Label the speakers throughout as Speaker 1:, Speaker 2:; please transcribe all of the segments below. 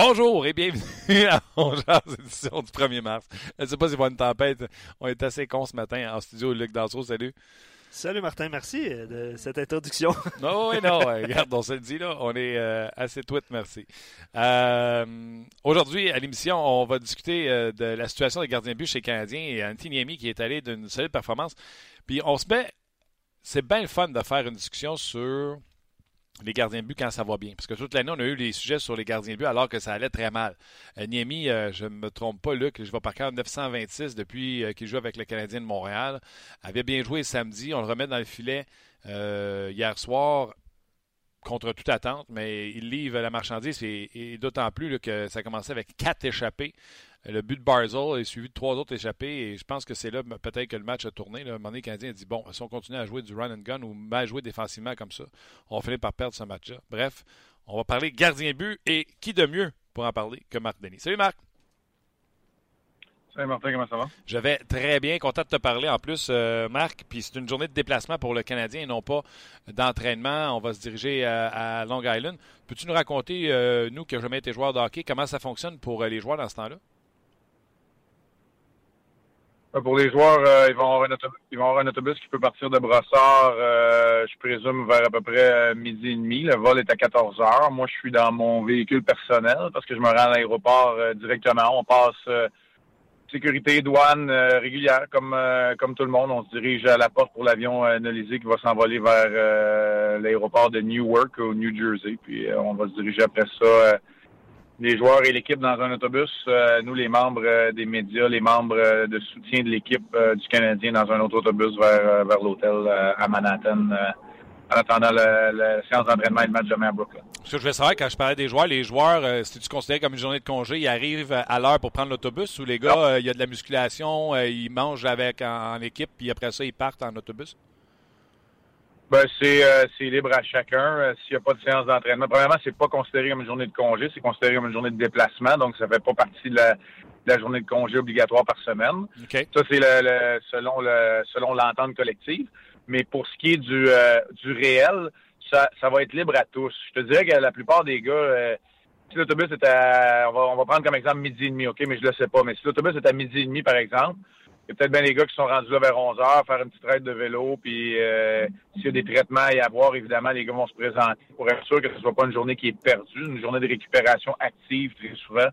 Speaker 1: Bonjour et bienvenue à Ongears, édition du 1er mars. Je ne sais pas y avoir une tempête. On est assez con ce matin en studio. Luc Danseau, salut.
Speaker 2: Salut Martin, merci euh, de cette introduction.
Speaker 1: non, oui, non, regarde, on se le dit là, on est euh, assez tweet, merci. Euh, Aujourd'hui, à l'émission, on va discuter euh, de la situation des gardiens de but chez les Canadiens et Antiniemi qui est allé d'une solide performance. Puis on se met, c'est bien le fun de faire une discussion sur les gardiens de but quand ça va bien. Parce que toute l'année, on a eu des sujets sur les gardiens de but alors que ça allait très mal. Euh, Niemi, euh, je ne me trompe pas, Luc, je vais par cœur 926 depuis euh, qu'il joue avec le Canadien de Montréal. Avait bien joué samedi, on le remet dans le filet hier soir contre toute attente, mais il livre la marchandise et, d'autant plus que ça commençait avec quatre échappés. Le but de Barzell est suivi de trois autres échappés et je pense que c'est là peut-être que le match a tourné. Là. À un moment donné, le Canadien a dit bon, si on continue à jouer du run and gun ou mal jouer défensivement comme ça, on va finir par perdre ce match-là. Bref, on va parler gardien but et qui de mieux pour en parler que Marc Denis. Salut Marc!
Speaker 3: Salut Martin, comment ça va?
Speaker 1: Je vais très bien, content de te parler en plus, euh, Marc. Puis c'est une journée de déplacement pour le Canadien et non pas d'entraînement. On va se diriger à, à Long Island. Peux-tu nous raconter, euh, nous qui n'avons jamais été joueurs de hockey, comment ça fonctionne pour euh, les joueurs dans ce temps-là?
Speaker 3: Pour les joueurs, euh, ils, vont avoir un ils vont avoir un autobus qui peut partir de Brossard, euh, je présume, vers à peu près euh, midi et demi. Le vol est à 14 heures. Moi, je suis dans mon véhicule personnel parce que je me rends à l'aéroport euh, directement. On passe euh, sécurité, douane euh, régulière, comme comme tout le monde. On se dirige à la porte pour l'avion euh, Nolisé qui va s'envoler vers euh, l'aéroport de Newark au New Jersey. Puis on va se diriger après ça les joueurs et l'équipe dans un autobus, euh, nous les membres euh, des médias, les membres euh, de soutien de l'équipe du Canadien dans un autre autobus vers, vers l'hôtel à Manhattan en attendant la, séance d'entraînement et le match demain à Brooklyn.
Speaker 1: Ce que je veux savoir, quand je parlais des joueurs, les joueurs, si tu considères comme une journée de congé, ils arrivent à l'heure pour prendre l'autobus ou les gars, il y a de la musculation, ils mangent avec en, en équipe, puis après ça, ils partent en autobus?
Speaker 3: Ben, c'est euh, libre à chacun. Euh, S'il n'y a pas de séance d'entraînement, premièrement, c'est pas considéré comme une journée de congé, c'est considéré comme une journée de déplacement, donc ça fait pas partie de la, de la journée de congé obligatoire par semaine.
Speaker 1: Okay.
Speaker 3: Ça, c'est le, le, selon le selon l'entente collective. Mais pour ce qui est du, euh, du réel, ça, ça va être libre à tous. Je te dirais que la plupart des gars, euh, si l'autobus est à, on va, on va prendre comme exemple midi et demi, OK, mais je le sais pas, mais si l'autobus est à midi et demi, par exemple, il y a peut-être bien les gars qui sont rendus là vers 11 heures, faire une petite traite de vélo, puis euh, s'il y a des traitements à y avoir, évidemment, les gars vont se présenter pour être sûr que ce soit pas une journée qui est perdue, une journée de récupération active très souvent.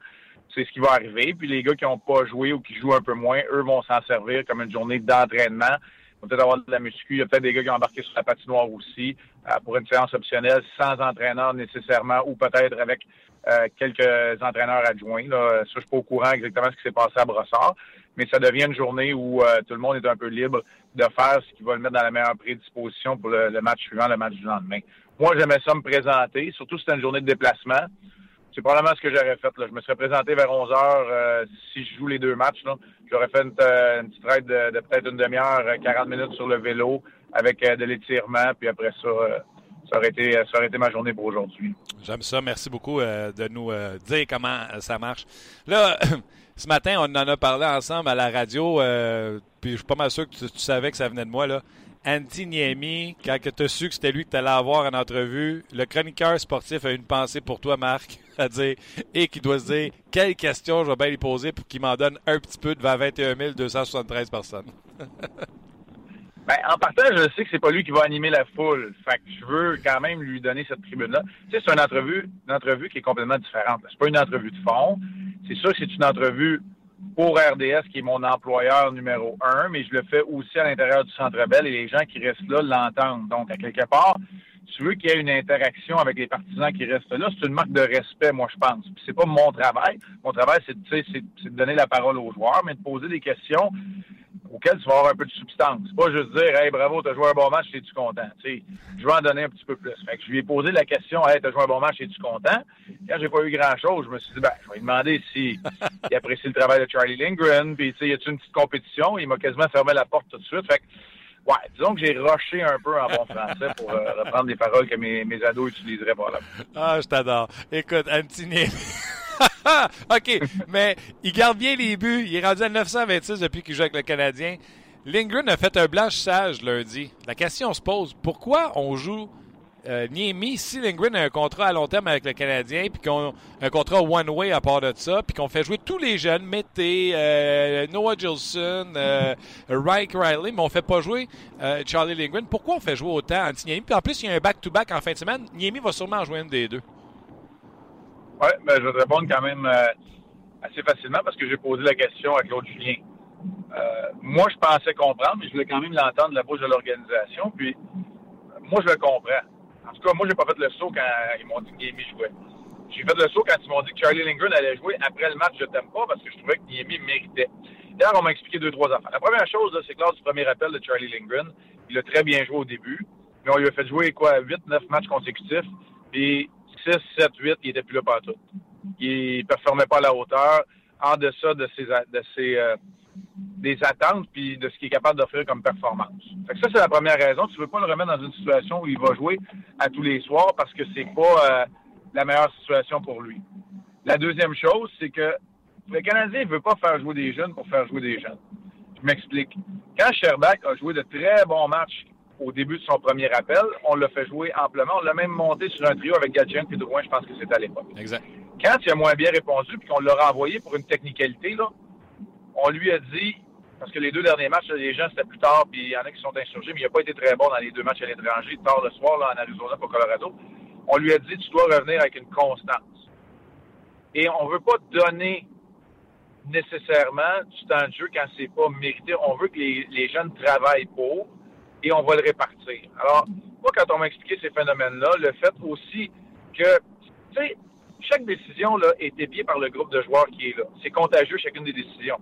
Speaker 3: C'est ce qui va arriver. Puis les gars qui n'ont pas joué ou qui jouent un peu moins, eux vont s'en servir comme une journée d'entraînement. Ils vont peut-être avoir de la muscu. Il y a peut-être des gars qui ont embarqué sur la patinoire aussi euh, pour une séance optionnelle sans entraîneur nécessairement ou peut-être avec euh, quelques entraîneurs adjoints. Là. Ça, je suis pas au courant exactement ce qui s'est passé à Brossard mais ça devient une journée où euh, tout le monde est un peu libre de faire ce qui va le mettre dans la meilleure prédisposition pour le, match suivant, le match du lendemain. Moi, j'aimais ça me présenter, surtout si c'était une journée de déplacement. C'est probablement ce que j'aurais fait. Là. Je me serais présenté vers 11 heures euh, si je joue les deux matchs. J'aurais fait une, petite raide de, de peut-être une demi-heure, 40 minutes sur le vélo avec de l'étirement, puis après ça, ça aurait été, ça aurait été ma journée pour aujourd'hui.
Speaker 1: J'aime ça. Merci beaucoup euh, de nous euh, dire comment ça marche. Là, ce matin, on en a parlé ensemble à la radio, euh, puis je suis pas mal sûr que tu, savais que ça venait de moi. là. Antti Niemi, quand tu as su que c'était lui que tu allais avoir en entrevue, le chroniqueur sportif a une pensée pour toi, Marc, à dire, et qui doit se dire, quelle question je vais bien lui poser pour qu'il m'en donne un petit peu devant 21 273 personnes.
Speaker 3: Ben, en partant, je sais que c'est pas lui qui va animer la foule. Fait que je veux quand même lui donner cette tribune-là. Tu sais, c'est une entrevue, une entrevue qui est complètement différente. C'est pas une entrevue de fond. C'est sûr que c'est une entrevue pour RDS, qui est mon employeur numéro un, mais je le fais aussi à l'intérieur du Centre Bell et les gens qui restent là l'entendent. Donc, à quelque part, tu veux qu'il y ait une interaction avec les partisans qui restent là, c'est une marque de respect, moi, je pense. Puis c'est pas mon travail. Mon travail, c'est, de donner la parole aux joueurs, mais de poser des questions auquel tu vas avoir un peu de substance. C'est pas juste dire Hey, bravo, t'as joué un bon match, es-tu content? sais, je vais en donner un petit peu plus. Fait que je lui ai posé la question Hey, t'as joué un bon match, es-tu content? Quand j'ai pas eu grand chose, je me suis dit ben, je vais lui demander si il apprécie le travail de Charlie Lindgren, puis tu sais, y a-tu une petite compétition? Il m'a quasiment fermé la porte tout de suite. Fait que Ouais, disons que j'ai rushé un peu en bon français pour euh, reprendre des paroles que mes, ados utiliseraient par là.
Speaker 1: Ah, je t'adore. Écoute, Antini. OK, mais il garde bien les buts. Il est rendu à 926 depuis qu'il joue avec le Canadien. Lindgren a fait un blanchissage lundi. La question se pose, pourquoi on joue euh, Niemi si Lindgren a un contrat à long terme avec le Canadien, puis qu'on a un contrat one-way à part de ça, puis qu'on fait jouer tous les jeunes, Mété, euh, Noah Gilson, euh, Riley, mais on fait pas jouer euh, Charlie Lindgren. Pourquoi on fait jouer autant Anti-Niemi? Puis en plus, il y a un back-to-back en fin de semaine. Niemi va sûrement en jouer une des deux.
Speaker 3: Oui, ben, je vais te répondre quand même euh, assez facilement parce que j'ai posé la question à Claude Julien. Euh, moi, je pensais comprendre, mais je voulais quand même l'entendre de la bouche de l'organisation. Puis, moi, je le comprends. En tout cas, moi, j'ai pas fait le saut quand ils m'ont dit que Niemi jouait. J'ai fait le saut quand ils m'ont dit que Charlie Lindgren allait jouer après le match Je t'aime pas parce que je trouvais que Niemi méritait. D'ailleurs, on m'a expliqué deux, trois affaires. La première chose, c'est que lors du premier appel de Charlie Lindgren, il a très bien joué au début, mais on lui a fait jouer quoi, 8, 9 matchs consécutifs. Puis 6, 7, 8, il était plus là partout. Il performait pas à la hauteur, en deçà de ses, de ses euh, des attentes puis de ce qu'il est capable d'offrir comme performance. Fait que ça, c'est la première raison. Tu ne veux pas le remettre dans une situation où il va jouer à tous les soirs parce que c'est pas euh, la meilleure situation pour lui. La deuxième chose, c'est que le Canadien ne veut pas faire jouer des jeunes pour faire jouer des jeunes. Je m'explique. Quand Sherbach a joué de très bons matchs au début de son premier appel. On l'a fait jouer amplement. On l'a même monté sur un trio avec Gadjian et Drouin, je pense que c'était à l'époque.
Speaker 1: Exact.
Speaker 3: Quand il a moins bien répondu puis qu'on l'a renvoyé pour une technicalité, là, on lui a dit, parce que les deux derniers matchs, les gens, c'était plus tard, puis il y en a qui sont insurgés, mais il n'a pas été très bon dans les deux matchs à l'étranger, tard le soir, là, en Arizona pour Colorado. On lui a dit, tu dois revenir avec une constance. Et on ne veut pas donner nécessairement du temps de jeu quand c'est pas mérité. On veut que les, jeunes travaillent pour et on va le répartir. Alors, moi, quand on m'a expliqué ces phénomènes-là, le fait aussi que, tu sais, chaque décision là, est épiée par le groupe de joueurs qui est là. C'est contagieux, chacune des décisions.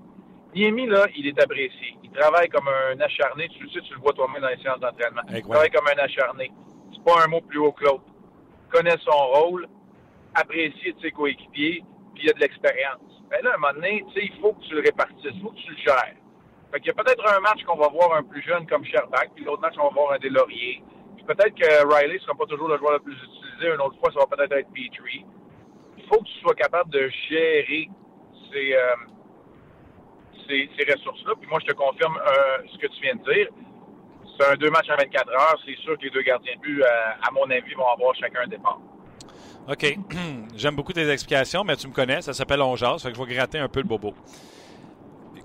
Speaker 3: Niemi, là, il est apprécié. Il travaille comme un acharné. Tu le sais, tu le vois toi-même dans les séances d'entraînement. Il travaille comme un acharné. C'est pas un mot plus haut que l'autre. Il connaît son rôle, apprécié de ses coéquipiers, puis il a de l'expérience. Mais là, à un moment donné, tu sais, il faut que tu le répartisses, il faut que tu le gères. Fait qu'il y a peut-être un match qu'on va voir un plus jeune comme Sherbach, puis l'autre match, on va voir un Delaurier. Puis peut-être que Riley sera pas toujours le joueur le plus utilisé. Une autre fois, ça va peut-être être Petrie. Il faut que tu sois capable de gérer ces, euh, ces, ces ressources-là. Puis moi, je te confirme euh, ce que tu viens de dire. C'est un deux matchs à 24 heures. C'est sûr que les deux gardiens de but, euh, à mon avis, vont avoir chacun un départ.
Speaker 1: OK. J'aime beaucoup tes explications, mais tu me connais, ça s'appelle On Jase, fait que je vais gratter un peu le bobo.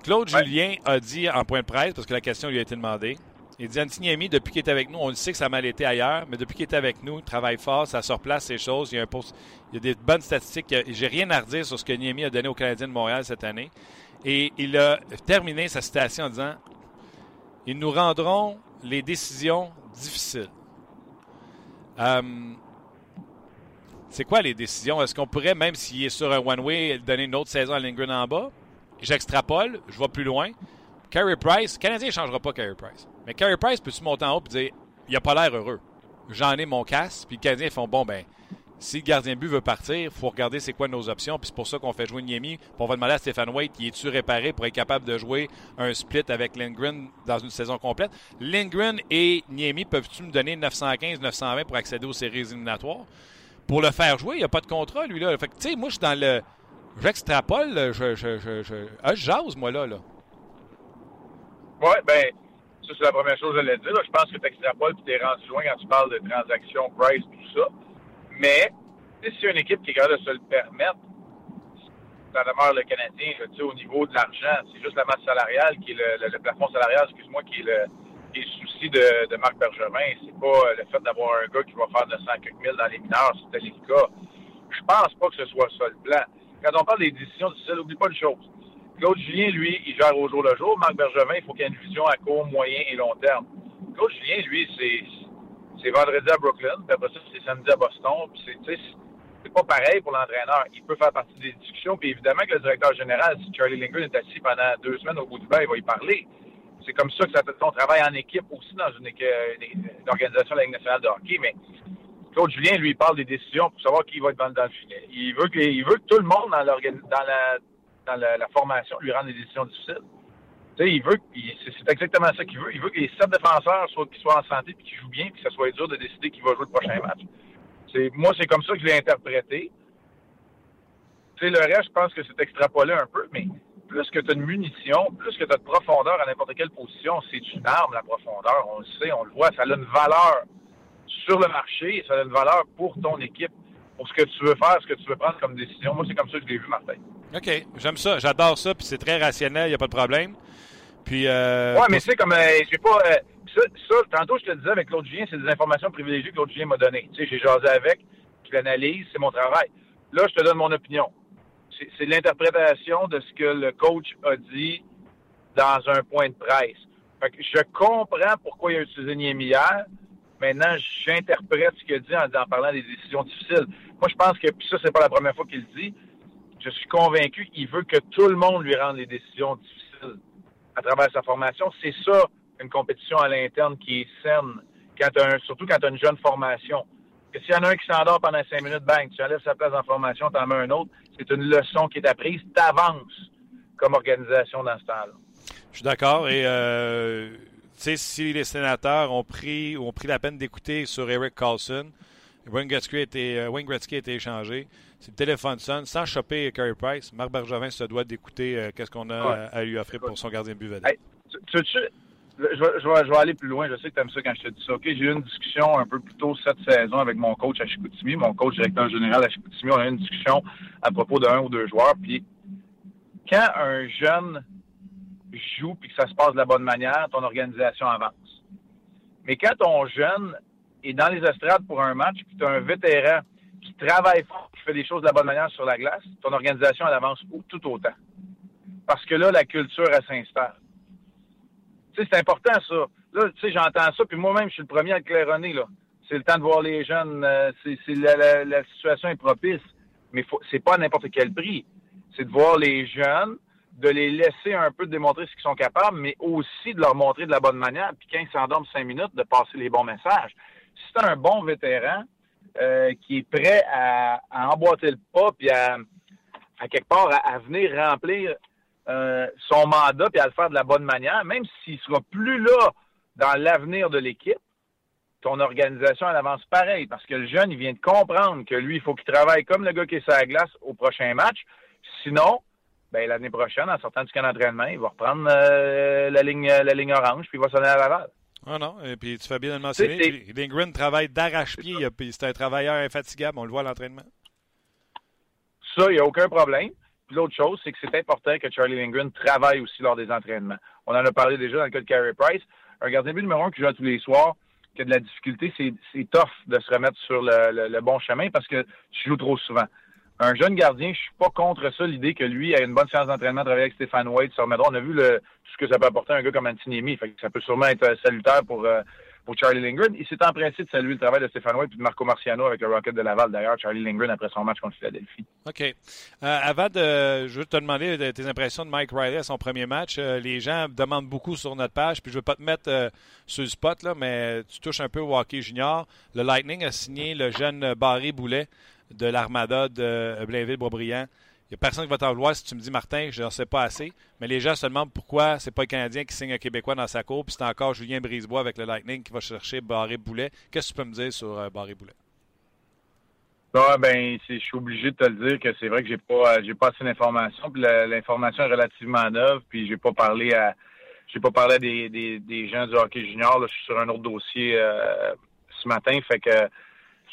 Speaker 1: Claude
Speaker 3: Ouais.
Speaker 1: Julien a dit en point de presse, parce que la question lui a été demandée, il dit Antiniemi, depuis qu'il est avec nous, on le sait que ça a mal été ailleurs, mais depuis qu'il est avec nous, il travaille fort, ça se replace ces choses. Il y a, un post- il y a des bonnes statistiques. J'ai rien à redire sur ce que Niemi a donné aux Canadiens de Montréal cette année. Et il a terminé sa citation en disant Ils nous rendront les décisions difficiles. Euh, c'est quoi les décisions? Est-ce qu'on pourrait, même s'il est sur un one-way, donner une autre saison à Lindgren en bas? J'extrapole, je vais plus loin. Carey Price, le Canadien ne changera pas Carey Price. Mais Carey Price peut-tu monter en haut et dire il a pas l'air heureux. J'en ai mon casse, puis les Canadiens font bon, ben, si le gardien but veut partir, faut regarder c'est quoi nos options, puis c'est pour ça qu'on fait jouer Niemi. On va demander à Stéphane Waite, il est-tu réparé pour être capable de jouer un split avec Lindgren dans une saison complète? Lindgren et Niemi, peuvent-tu me donner 915-920 pour accéder aux séries éliminatoires? Pour le faire jouer, il n'y a pas de contrat, lui, là. Fait que, tu sais, moi, je suis dans le. J'extrapole, je, ah, je jase, moi, là. là.
Speaker 3: Oui, ben, Ça, c'est la première chose que je l'ai dire. Je pense que tu extrapoles et tu es rendu loin quand tu parles de transactions, price, tout ça. Mais, si c'est une équipe qui est capable de se le permettre, ça demeure le Canadien, au niveau de l'argent. C'est juste la masse salariale qui est le, le, plafond salarial, excuse-moi, qui est le, souci de, Marc Bergevin. C'est pas le fait d'avoir un gars qui va faire 900 quelques mille dans les mineurs, c'était le cas. Je pense pas que ce soit ça le plan. Quand on parle des décisions difficiles, n'oublie pas une chose. Claude Julien, lui, il gère au jour le jour. Marc Bergevin, il faut qu'il y ait une vision à court, moyen et long terme. Claude Julien, lui, c'est, c'est vendredi à Brooklyn, puis après ça, c'est samedi à Boston, puis c'est, pas pareil pour l'entraîneur. Il peut faire partie des discussions, puis évidemment que le directeur général, si Charlie Lindgren est assis pendant deux semaines au bout du bain, il va y parler. C'est comme ça que ça on travaille en équipe aussi dans une, organisation de la Ligue nationale de hockey, mais Claude Julien, lui, parle des décisions pour savoir qui va être dans, le filet. Il veut, que, il veut que tout le monde dans, dans, la, dans la, formation lui rende des décisions difficiles. Sais, il veut, c'est exactement ça qu'il veut. Il veut que les sept défenseurs soient, soient en santé et qu'ils jouent bien, puis que ça soit dur de décider qui va jouer le prochain match. C'est, moi, c'est comme ça que je l'ai interprété. Tu sais, le reste, je pense que c'est extrapolé un peu, mais plus que tu as de munitions, plus que tu as de profondeur à n'importe quelle position, c'est une arme, la profondeur. On le sait, on le voit, ça a une valeur sur le marché ça a une valeur pour ton équipe, pour ce que tu veux faire, ce que tu veux prendre comme décision. Moi, c'est comme ça que je l'ai vu, Martin.
Speaker 1: OK, j'aime ça, j'adore ça, puis c'est très rationnel, il n'y a pas de problème. Puis, euh,
Speaker 3: ouais, mais c'est comme, euh, j'ai pas, euh, ça, tantôt, je te disais avec Claude Julien, c'est des informations privilégiées que Claude Julien m'a données. Tu sais, j'ai jasé avec, je l'analyse, c'est mon travail. Là, je te donne mon opinion. C'est l'interprétation de ce que le coach a dit dans un point de presse. Fait que je comprends pourquoi il a utilisé Niemi hier. Maintenant, j'interprète ce qu'il a dit en, parlant des décisions difficiles. Moi, je pense que, puis ça, c'est pas la première fois qu'il le dit, je suis convaincu qu'il veut que tout le monde lui rende les décisions difficiles à travers sa formation. C'est ça, une compétition à l'interne qui est saine, quand surtout quand tu as une jeune formation. Que s'il y en a un qui s'endort pendant cinq minutes, bang, tu enlèves sa place en formation, tu en mets un autre, c'est une leçon qui est apprise, tu avances comme organisation dans ce temps-là.
Speaker 1: Je suis d'accord. Et euh, si les sénateurs ont pris, ont pris la peine d'écouter sur Eric Carlson, Wayne Gretzky a été, euh, a été échangé. Si le téléphone sonne, sans choper Carey Price, Marc Bergevin se doit d'écouter euh, qu'est-ce qu'on a à lui offrir pour son gardien de but
Speaker 3: je, vais, je, vais, aller plus loin. Je sais que tu aimes ça quand je te dis ça. J'ai eu une discussion un peu plus tôt cette saison avec mon coach à Chicoutimi, mon coach directeur général à Chicoutimi. On a eu une discussion à propos d'un ou deux joueurs. Puis, quand un jeune joue puis que ça se passe de la bonne manière, ton organisation avance. Mais quand ton jeune est dans les estrades pour un match, puis tu as un vétéran qui travaille fort, qui fait des choses de la bonne manière sur la glace, ton organisation, elle avance tout autant. Parce que là, la culture, elle s'installe. Tu sais, c'est important, ça. Là, tu sais, j'entends ça, puis moi-même, je suis le premier à le claironner, là. C'est le temps de voir les jeunes, euh, c'est, la, situation est propice. Mais c'est pas à n'importe quel prix. C'est de voir les jeunes de les laisser un peu démontrer ce qu'ils sont capables, mais aussi de leur montrer de la bonne manière, puis quand ils s'endorment cinq minutes, de passer les bons messages. Si c'est un bon vétéran euh, qui est prêt à, emboîter le pas, puis à, quelque part à, venir remplir euh, son mandat, puis à le faire de la bonne manière, même s'il sera plus là dans l'avenir de l'équipe, ton organisation elle avance pareil, parce que le jeune, il vient de comprendre que lui, il faut qu'il travaille comme le gars qui est sur la glace au prochain match. Sinon, ben, l'année prochaine, en sortant du camp d'entraînement, il va reprendre euh, la, ligne, la ligne orange, puis il va sonner à Laval.
Speaker 1: Ah non, et puis tu fais bien de le mentionner. Lindgren travaille d'arrache-pied, puis c'est un travailleur infatigable, on le voit à l'entraînement.
Speaker 3: Ça, il n'y a aucun problème. Puis l'autre chose, c'est que c'est important que Charlie Lindgren travaille aussi lors des entraînements. On en a parlé déjà dans le cas de Carey Price. Un gardien de but numéro un qui joue tous les soirs, qui a de la difficulté, c'est tough de se remettre sur le bon chemin parce que tu joues trop souvent un jeune gardien, je suis pas contre ça, l'idée que lui a une bonne séance d'entraînement, travailler avec Stéphane White sur On a vu le, ce que ça peut apporter à un gars comme que ça peut sûrement être euh, salutaire pour, euh, pour Charlie Lindgren. Il s'est empressé de saluer le travail de Stéphane White et de Marco Marciano avec le Rocket de Laval, d'ailleurs, Charlie Lindgren après son match contre Philadelphie.
Speaker 1: OK. Euh, avant de, je veux te demander tes impressions de Mike Riley à son premier match. les gens demandent beaucoup sur notre page, puis je veux pas te mettre sur le spot, là, mais tu touches un peu au hockey junior. Le Lightning a signé le jeune Barry Boulet de l'armada de Blainville-Boisbriand. Il n'y a personne qui va t'en vouloir si tu me dis, Martin, je n'en sais pas assez. Mais les gens se demandent pourquoi c'est pas le Canadien qui signe un Québécois dans sa cour, puis c'est encore Julien Brisebois avec le Lightning qui va chercher Barré Boulet. Qu'est-ce que tu peux me dire sur euh, Barré Boulet?
Speaker 3: Ah, ben, je suis obligé de te le dire que c'est vrai que j'ai pas, euh, pas assez d'informations, l'information est relativement neuve, puis j'ai pas parlé à, j'ai pas parlé des, des, gens du hockey junior. Je suis sur un autre dossier euh, ce matin. Fait que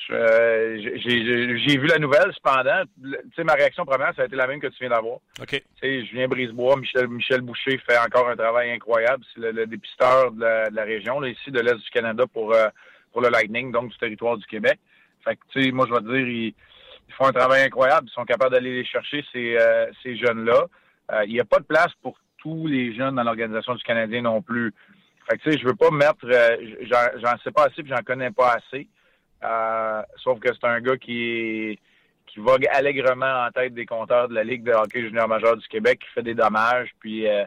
Speaker 3: j'ai vu la nouvelle, cependant. Tu sais, ma réaction première, ça a été la même que tu viens d'avoir.
Speaker 1: OK.
Speaker 3: Tu sais, Julien Brisebois, Michel, Michel Boucher fait encore un travail incroyable. C'est le, dépisteur de la, de la région, là, ici, de l'Est du Canada pour, pour le Lightning, donc du territoire du Québec. Fait que, tu sais, moi, je vais te dire, ils, ils, font un travail incroyable. Ils sont capables d'aller les chercher, ces, ces jeunes-là. il n'y a pas de place pour tous les jeunes dans l'organisation du Canadien non plus. Fait que, tu sais, je veux pas mettre, euh, j'en sais pas assez puis j'en connais pas assez. Euh, sauf que c'est un gars qui qui vogue allègrement en tête des compteurs de la Ligue de hockey junior majeur du Québec, qui fait des dommages. Puis euh,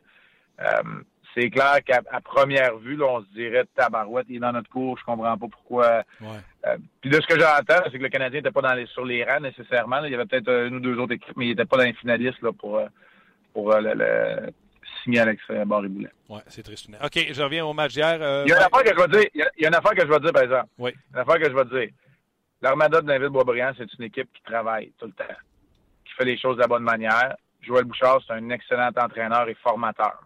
Speaker 3: c'est clair qu'à première vue, là, on se dirait tabarouette, il est dans notre cours, je comprends pas pourquoi. puis de ce que j'entends, c'est que le Canadien n'était pas dans les, sur les rangs nécessairement. Il y avait peut-être une ou deux autres équipes, mais il n'était pas dans les finalistes là, pour, pour le signé Alex Barry-Boulet.
Speaker 1: Oui, c'est triste. OK, je reviens au match d'hier.
Speaker 3: Euh, il y a une affaire que je vais dire. Il y a une affaire que je vais dire, par exemple.
Speaker 1: Oui.
Speaker 3: Une affaire que je vais dire. L'Armada de David-Boisbriand, c'est une équipe qui travaille tout le temps, qui fait les choses de la bonne manière. Joël Bouchard, c'est un excellent entraîneur et formateur.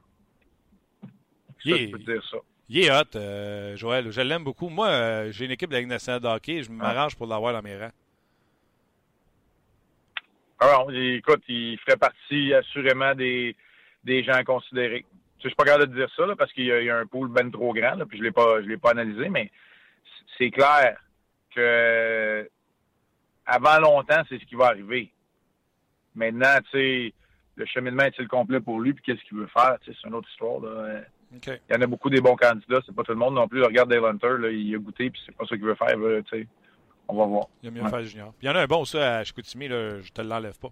Speaker 3: Ça, je peux dire ça.
Speaker 1: Il est hot, euh, Joël. Je l'aime beaucoup. Moi, euh, j'ai une équipe de la Ligue nationale de hockey. Je m'arrange pour l'avoir dans mes rangs.
Speaker 3: Alors, ah écoute, il ferait partie assurément des, des gens à considérer. Je suis pas capable de dire ça parce qu'il y, a un pool ben trop grand, puis je l'ai pas je l'ai pas analysé, mais c'est clair que avant longtemps, c'est ce qui va arriver. Maintenant, tu sais, le cheminement est-il complet pour lui, puis qu'est-ce qu'il veut faire, c'est une autre histoire. Là. Il y en a beaucoup des bons candidats, c'est pas tout le monde non plus. Regarde Dale Hunter, là, il a goûté, puis c'est pas ça qu'il veut faire. sais. on va voir.
Speaker 1: Il a mieux faire junior. il y en a un bon, ça, à Chicoutimi, là, je te l'enlève pas.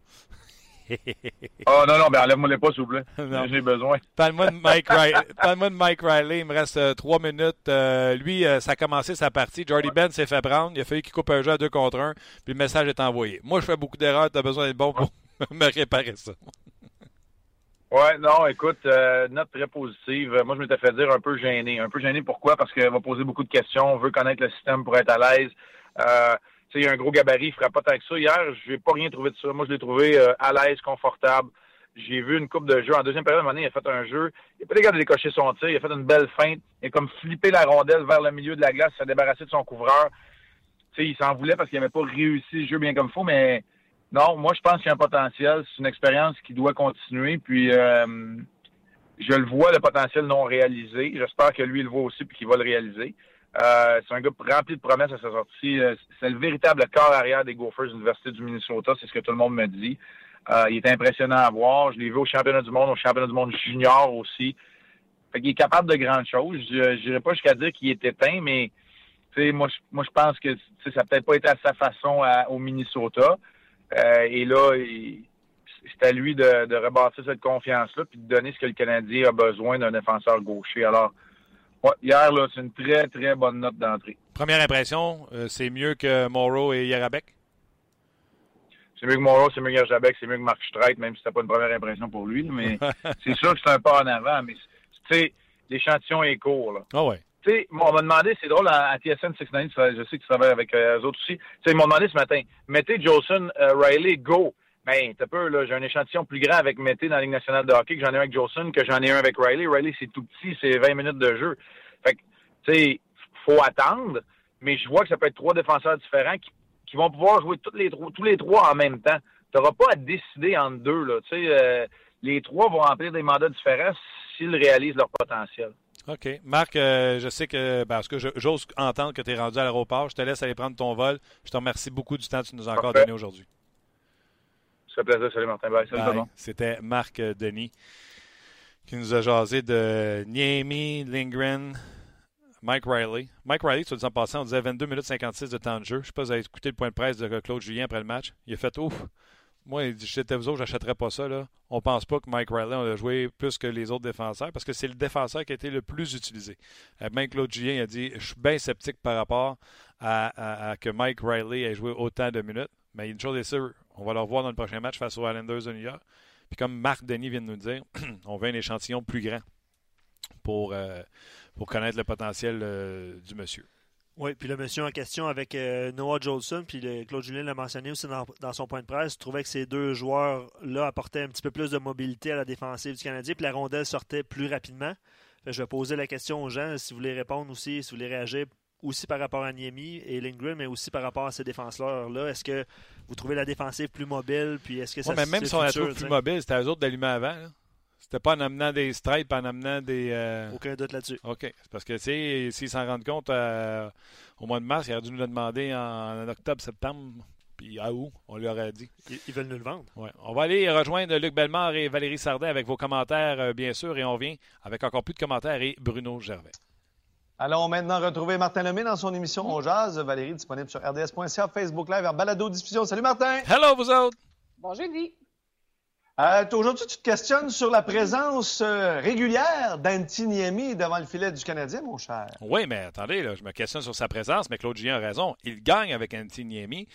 Speaker 3: Oh non, non, ben enlève-moi les pas, s'il vous plaît. J'ai besoin.
Speaker 1: Parle-moi de, Mike Riley. Parle de Mike Riley. Il me reste euh, trois minutes. Euh, lui, euh, ça a commencé sa partie. Jordy Ben s'est fait prendre. Il a fallu qu'il coupe un jeu à deux contre un. Puis le message est envoyé. Moi, je fais beaucoup d'erreurs. Tu as besoin d'être bon pour me réparer ça.
Speaker 3: Ouais, non, écoute, note très positive. Moi, je m'étais fait dire un peu gêné. Un peu gêné pourquoi? Parce qu'elle va poser beaucoup de questions. On veut connaître le système pour être à l'aise. Euh, il a un gros gabarit, il ne ferait pas tant que ça. Hier, je n'ai pas rien trouvé de ça. Moi, je l'ai trouvé euh, à l'aise, confortable. J'ai vu une coupe de jeu. En deuxième période, à un il a fait un jeu. Il n'a pas regardé décocher son tir. Il a fait une belle feinte. Il a comme flippé la rondelle vers le milieu de la glace. S'est débarrassé de son couvreur. il s'en voulait parce qu'il n'avait pas réussi le jeu bien comme il faut. Mais non, moi, je pense qu'il y a un potentiel. C'est une expérience qui doit continuer. Puis, euh, je le vois, le potentiel non réalisé. J'espère que lui, il le voit aussi puis qu'il va le réaliser. Euh, c'est un gars rempli de promesses à sa sortie. Euh, c'est le véritable corps arrière des Gophers de l'Université du Minnesota, c'est ce que tout le monde me dit. Euh, il est impressionnant à voir. Je l'ai vu au championnat du monde, au championnat du monde junior aussi. Fait qu'il est capable de grandes choses. Je n'irai pas jusqu'à dire qu'il est éteint, mais moi, je, pense que ça n'a peut-être pas été à sa façon au Minnesota. et là, c'est à lui de, de rebâtir cette confiance-là puis de donner ce que le Canadien a besoin d'un défenseur gaucher. Alors, Ouais, hier, c'est une très, très bonne note d'entrée.
Speaker 1: Première impression, euh, c'est mieux que Morrow et Yarabek?
Speaker 3: C'est mieux que Morrow, c'est mieux que Yarabek, c'est mieux que Mark Streit, même si c'était pas une première impression pour lui. Mais c'est sûr que c'est un pas en avant. Mais, tu sais, l'échantillon est court. Là.
Speaker 1: Ah ouais.
Speaker 3: Tu sais, on m'a demandé, c'est drôle, à, TSN 69, je sais que tu travailles avec euh, eux autres aussi. Tu sais, ils m'ont demandé ce matin, mettez Jolson, euh, Riley, go. Ben, t'as peu, là, j'ai un échantillon plus grand avec Mété dans la Ligue nationale de hockey que j'en ai un avec Jolson, que j'en ai un avec Riley. Riley, c'est tout petit, c'est 20 minutes de jeu. Fait que, tu sais, faut attendre, mais je vois que ça peut être trois défenseurs différents qui, qui vont pouvoir jouer tous les, tous les trois en même temps. Tu n'auras pas à décider entre deux, là. Tu sais, euh, les trois vont remplir des mandats différents s'ils réalisent leur potentiel.
Speaker 1: OK. Marc, euh, je sais que, ben, parce que j'ose entendre que tu es rendu à l'aéroport. Je te laisse aller prendre ton vol. Je te remercie beaucoup du temps que tu nous as encore donné aujourd'hui.
Speaker 3: Ça fait plaisir. Salut Martin. Bye. Salut
Speaker 1: C'était Marc Denis qui nous a jasé de Niemi, Lindgren, Mike Riley. Mike Riley, tu dit en passant, on disait 22 minutes 56 de temps de jeu. Je ne sais pas si vous avez écouté le point de presse de Claude Julien après le match. Il a fait ouf. Moi, il dit J'étais vous autres, j'achèterais pas ça. Là. On pense pas que Mike Riley a joué plus que les autres défenseurs parce que c'est le défenseur qui a été le plus utilisé. Euh, même Claude Julien a dit Je suis bien sceptique par rapport à, à, que Mike Riley ait joué autant de minutes. Mais une chose est sûre, on va le revoir dans le prochain match face aux Islanders de New York. Puis comme Marc Denis vient de nous dire, on veut un échantillon plus grand pour, euh, pour connaître le potentiel euh, du monsieur.
Speaker 2: Oui, puis le monsieur en question avec euh, Noah Jolson, puis Claude Julien l'a mentionné aussi dans, son point de presse, trouvait que ces deux joueurs-là apportaient un petit peu plus de mobilité à la défensive du Canadien, puis la rondelle sortait plus rapidement. Je vais poser la question aux gens si vous voulez répondre aussi, si vous voulez réagir aussi par rapport à Niemi et Lindgren, mais aussi par rapport à ces défenseurs-là. Est-ce que vous trouvez la défensive plus mobile? Puis est-ce que ça
Speaker 1: Ouais, mais même si on la trouve plus mobile, c'était eux autres d'allumer avant. là. C'était pas en amenant des stripes, en amenant des. euh,
Speaker 2: Aucun doute là-dessus.
Speaker 1: OK. Parce que, tu sais, s'ils s'en rendent compte euh, au mois de mars, ils auraient dû nous le demander en, en octobre, septembre. Puis à où, on leur a dit.
Speaker 2: Ils, ils veulent nous le vendre.
Speaker 1: Ouais. On va aller rejoindre Luc Bellemare et Valérie Sardin avec vos commentaires, euh, bien sûr, et on revient avec encore plus de commentaires et Bruno Gervais.
Speaker 4: Allons maintenant retrouver Martin Lemay dans son émission On Jazz. Valérie, disponible sur rds.ca, Facebook Live, en balado-diffusion. Salut Martin!
Speaker 1: Hello, vous autres!
Speaker 5: Bon jeudi.
Speaker 4: Euh, Aujourd'hui, tu te questionnes sur la présence euh, régulière d'Antiniemi devant le filet du Canadien, mon cher.
Speaker 1: Oui, mais attendez, là, je me questionne sur sa présence, mais Claude Julien a raison. Il gagne avec Antiniemi.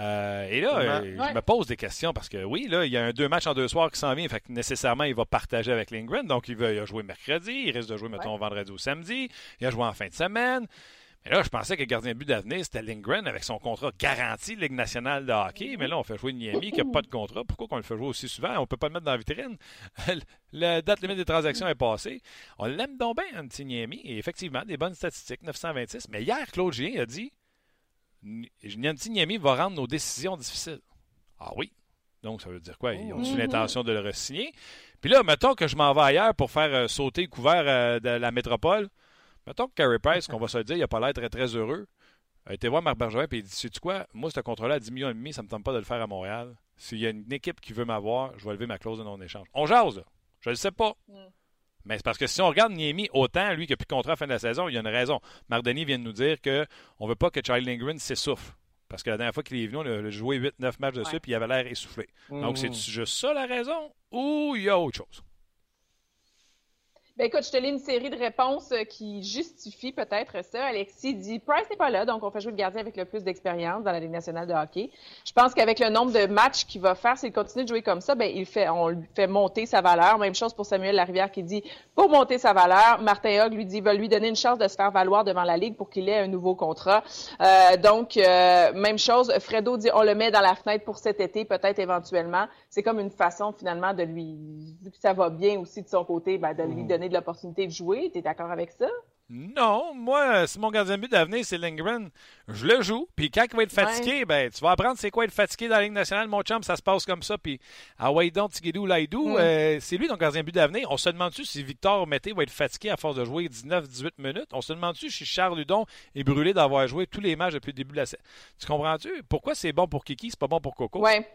Speaker 1: Euh, et là, euh,
Speaker 5: Ouais.
Speaker 1: je me pose des questions parce que oui, là, il y a un deux matchs en deux soirs qui s'en vient. Fait que nécessairement, il va partager avec Lindgren. Donc, il va il a joué mercredi. Il risque de jouer, mettons, vendredi ou samedi. Il a joué en fin de semaine. Mais là, je pensais que le gardien de but d'avenir, c'était Lindgren avec son contrat garanti de Ligue nationale de hockey. Mais là, on fait jouer Niemi qui n'a pas de contrat. Pourquoi qu'on le fait jouer aussi souvent? On ne peut pas le mettre dans la vitrine. la date limite des transactions est passée. On l'aime donc bien, un petit Niemi. Et effectivement, des bonnes statistiques, 926. Mais hier, Claude Julien a dit Nanti Niemi va rendre nos décisions difficiles. Ah oui. Donc, ça veut dire quoi? Ils ont-tu l'intention de le re-signer? Puis là, mettons que je m'en vais ailleurs pour faire euh, sauter le couvert euh, de la métropole. Mettons que Carey Price, qu'on va se le dire, il n'a pas l'air très, très heureux. A été voir Marc Bergevin et il dit Sais-tu quoi? Moi, ce contrat-là à 10 millions et demi, ça ne me tente pas de le faire à Montréal. S'il y a une équipe qui veut m'avoir, je vais lever ma clause de non-échange. On jase, là. Je ne le sais pas. Mais c'est parce que si on regarde Niemi, autant lui qui n'a plus de contrat à la fin de la saison, il y a une raison. Marc Denis vient de nous dire qu'on ne veut pas que Charlie Lindgren s'essouffle. Parce que la dernière fois qu'il est venu, on a joué 8-9 matchs dessus puis il avait l'air essoufflé. Donc,
Speaker 4: Mhm.
Speaker 1: c'est juste ça la raison? Ou il y a autre chose?
Speaker 5: Ben écoute, je te lis une série de réponses euh, qui justifient peut-être ça. Alexis dit Price n'est pas là, donc on fait jouer le gardien avec le plus d'expérience dans la Ligue nationale de hockey. Je pense qu'avec le nombre de matchs qu'il va faire, s'il continue de jouer comme ça, ben il fait, on lui fait monter sa valeur. Même chose pour Samuel Larivière qui dit pour monter sa valeur. Martin Hogg lui dit veut lui donner une chance de se faire valoir devant la Ligue pour qu'il ait un nouveau contrat. Euh, donc euh, même chose. Fredo dit on le met dans la fenêtre pour cet été, peut-être éventuellement. C'est comme une façon finalement de lui, vu que ça va bien aussi de son côté, ben, de lui donner de l'opportunité de jouer? Tu es d'accord avec ça?
Speaker 1: Non, moi, si mon gardien de but d'avenir, c'est Lindgren, je le joue. Puis quand il va être fatigué, ben, tu vas apprendre c'est quoi être fatigué dans la Ligue nationale. Mon chum, ça se passe comme ça. Puis, ah ouais, donc, Tigidou, Laïdou, euh, c'est lui ton gardien de but d'avenir. On se demande-tu si Victor Mété va être fatigué à force de jouer 19-18 minutes? On se demande-tu si Charles Ludon est brûlé d'avoir joué tous les matchs depuis le début de la saison? Tu comprends-tu? Pourquoi c'est bon pour Kiki, c'est pas bon pour Coco?
Speaker 5: Ouais.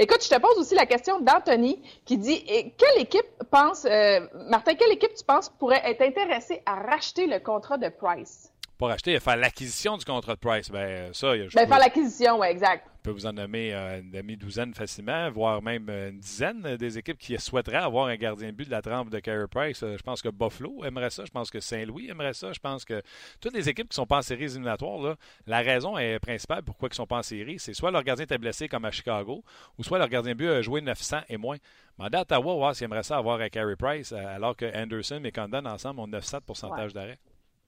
Speaker 5: Écoute, je te pose aussi la question d'Anthony qui dit quelle équipe pense, euh, Martin, quelle équipe tu penses pourrait être intéressée à racheter le contrat de Price?
Speaker 1: Pas racheter, faire l'acquisition du contrat de Price. Ben, ça, je
Speaker 5: Ben,
Speaker 1: peux-
Speaker 5: faire l'acquisition, ouais, exact.
Speaker 1: Je peux vous en nommer euh, une demi-douzaine facilement, voire même euh, une dizaine euh, des équipes qui souhaiteraient avoir un gardien de but de la trempe de Carey Price. Je pense que Buffalo aimerait ça. Je pense que Saint-Louis aimerait ça. Je pense que toutes les équipes qui sont pas en séries éliminatoires, là, la raison est principale pourquoi ils sont pas en série, c'est soit leur gardien était blessé comme à Chicago, ou soit leur gardien de but a joué 900 et moins. Mandez à Ottawa voir s'ils aimeraient ça avoir un Carey Price, alors que Anderson et Condon ensemble ont 900 de pourcentage d'arrêt.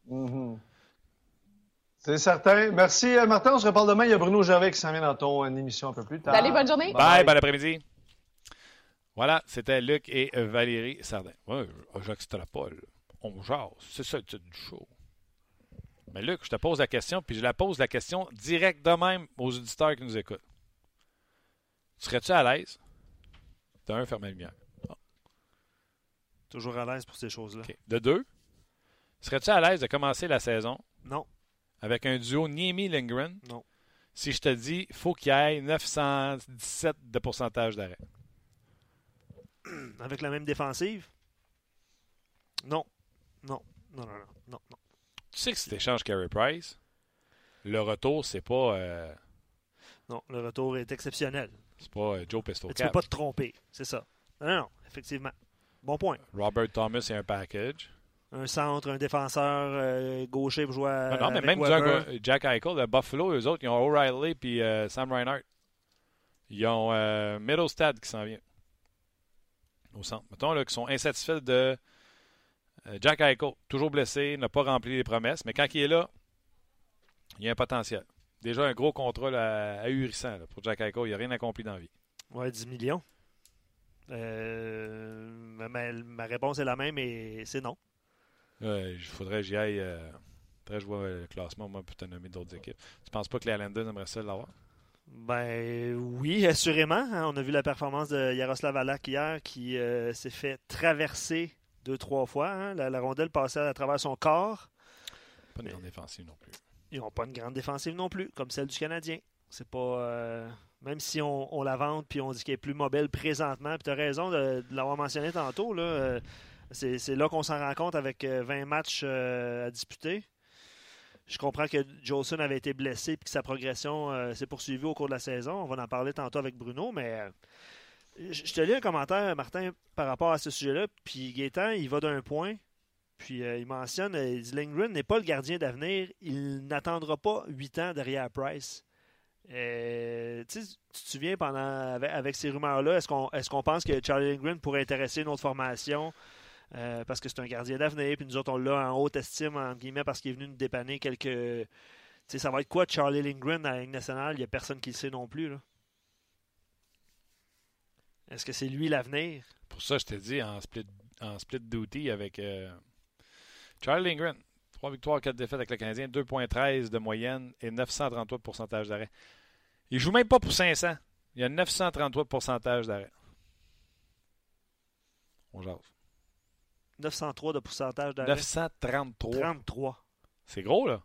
Speaker 4: Mhm. C'est certain. Merci, euh, Martin. On se reparle demain. Il y a Bruno Gervais qui s'en vient dans ton euh, émission un peu plus tard.
Speaker 5: Salut, bonne journée.
Speaker 1: Bye, bon après-midi. Voilà, c'était Luc et euh, Valérie Sardin. Ouais, j'extrapole. On jase. C'est ça le titre du show. Mais Luc, je te pose la question, puis je la pose la question direct de même aux auditeurs qui nous écoutent. Serais-tu à l'aise? D'un, ferme la lumière.
Speaker 2: Toujours à l'aise pour ces choses-là.
Speaker 1: De deux, serais-tu à l'aise de commencer la saison?
Speaker 2: Non.
Speaker 1: Avec un duo Niemi-Lindgren?
Speaker 2: Non.
Speaker 1: Si je te dis, faut qu'il y ait 917 de pourcentage d'arrêt.
Speaker 2: Avec la même défensive? Non. Non. Non, non, non. Non, non.
Speaker 1: Tu sais que si tu échanges Carey Price, le retour, c'est pas, euh,
Speaker 2: Non, le retour est exceptionnel.
Speaker 1: c'est pas euh, Joe
Speaker 2: Mais tu peux pas te tromper. C'est ça. Non, non, non, effectivement. Bon point.
Speaker 1: Robert Thomas et un package.
Speaker 2: Un centre, un défenseur euh, gaucher pour jouer à,
Speaker 1: Non, non, mais même. Jack, Jack Eichel de Buffalo, eux autres, ils ont O'Reilly puis euh, Sam Reinhart. Ils ont euh, Middlestad qui s'en vient au centre. Mettons qu'ils sont insatisfaits de euh, Jack Eichel, toujours blessé, n'a pas rempli les promesses, mais quand il est là, il y a un potentiel. Déjà un gros contrat là, ahurissant là, pour Jack Eichel. Il n'a rien accompli dans la vie.
Speaker 2: Ouais, 10 millions. Euh, ma, ma réponse est la même et c'est non.
Speaker 1: Il faudrait que j'y aille. Euh, faudrait que je vois le classement, moi, pour te nommer d'autres équipes. Tu penses pas que les Islanders aimeraient ça l'avoir?
Speaker 2: Ben oui, assurément. hein. On a vu la performance de Yaroslav Alak hier qui euh, s'est fait traverser deux, trois fois. hein. La, la rondelle passait à travers son corps.
Speaker 1: Pas une grande défensive non plus.
Speaker 2: Ils n'ont pas une grande défensive non plus, comme celle du Canadien. C'est pas. euh, même si on, on la vante puis on dit qu'elle est plus mobile présentement, puis tu as raison de, de l'avoir mentionné tantôt, là, euh, c'est là qu'on s'en rend compte avec euh, 20 matchs euh, à disputer. Je comprends que Jolson avait été blessé et que sa progression euh, s'est poursuivie au cours de la saison. On va en parler tantôt avec Bruno, mais euh, je te lis un commentaire, Martin, par rapport à ce sujet-là. Puis Gaétan, il va d'un point. Puis euh, il mentionne, euh, il dit Lindgren n'est pas le gardien d'avenir. Il n'attendra pas huit ans derrière Price. Euh, tu te souviens pendant avec, ces rumeurs-là, est-ce qu'on est-ce qu'on pense que Charlie Lindgren pourrait intéresser une autre formation? Euh, parce que c'est un gardien d'avenir, puis nous autres on l'a en haute estime entre guillemets parce qu'il est venu nous dépanner quelques. Tu sais, ça va être quoi Charlie Lindgren à la Ligue nationale? Il n'y a personne qui le sait non plus. Est-ce que c'est lui l'avenir?
Speaker 1: Pour ça, je t'ai dit en split, en split duty avec euh, Charlie Lindgren. 3 victoires, 4 défaites avec le Canadien, 2,13 de moyenne et 933 de pourcentage d'arrêt. Il joue même pas pour 500. Il y a 933 de pourcentage d'arrêt. On jase.
Speaker 2: 903 de pourcentage d'arrêt.
Speaker 1: 933.
Speaker 2: 33.
Speaker 1: C'est gros, là.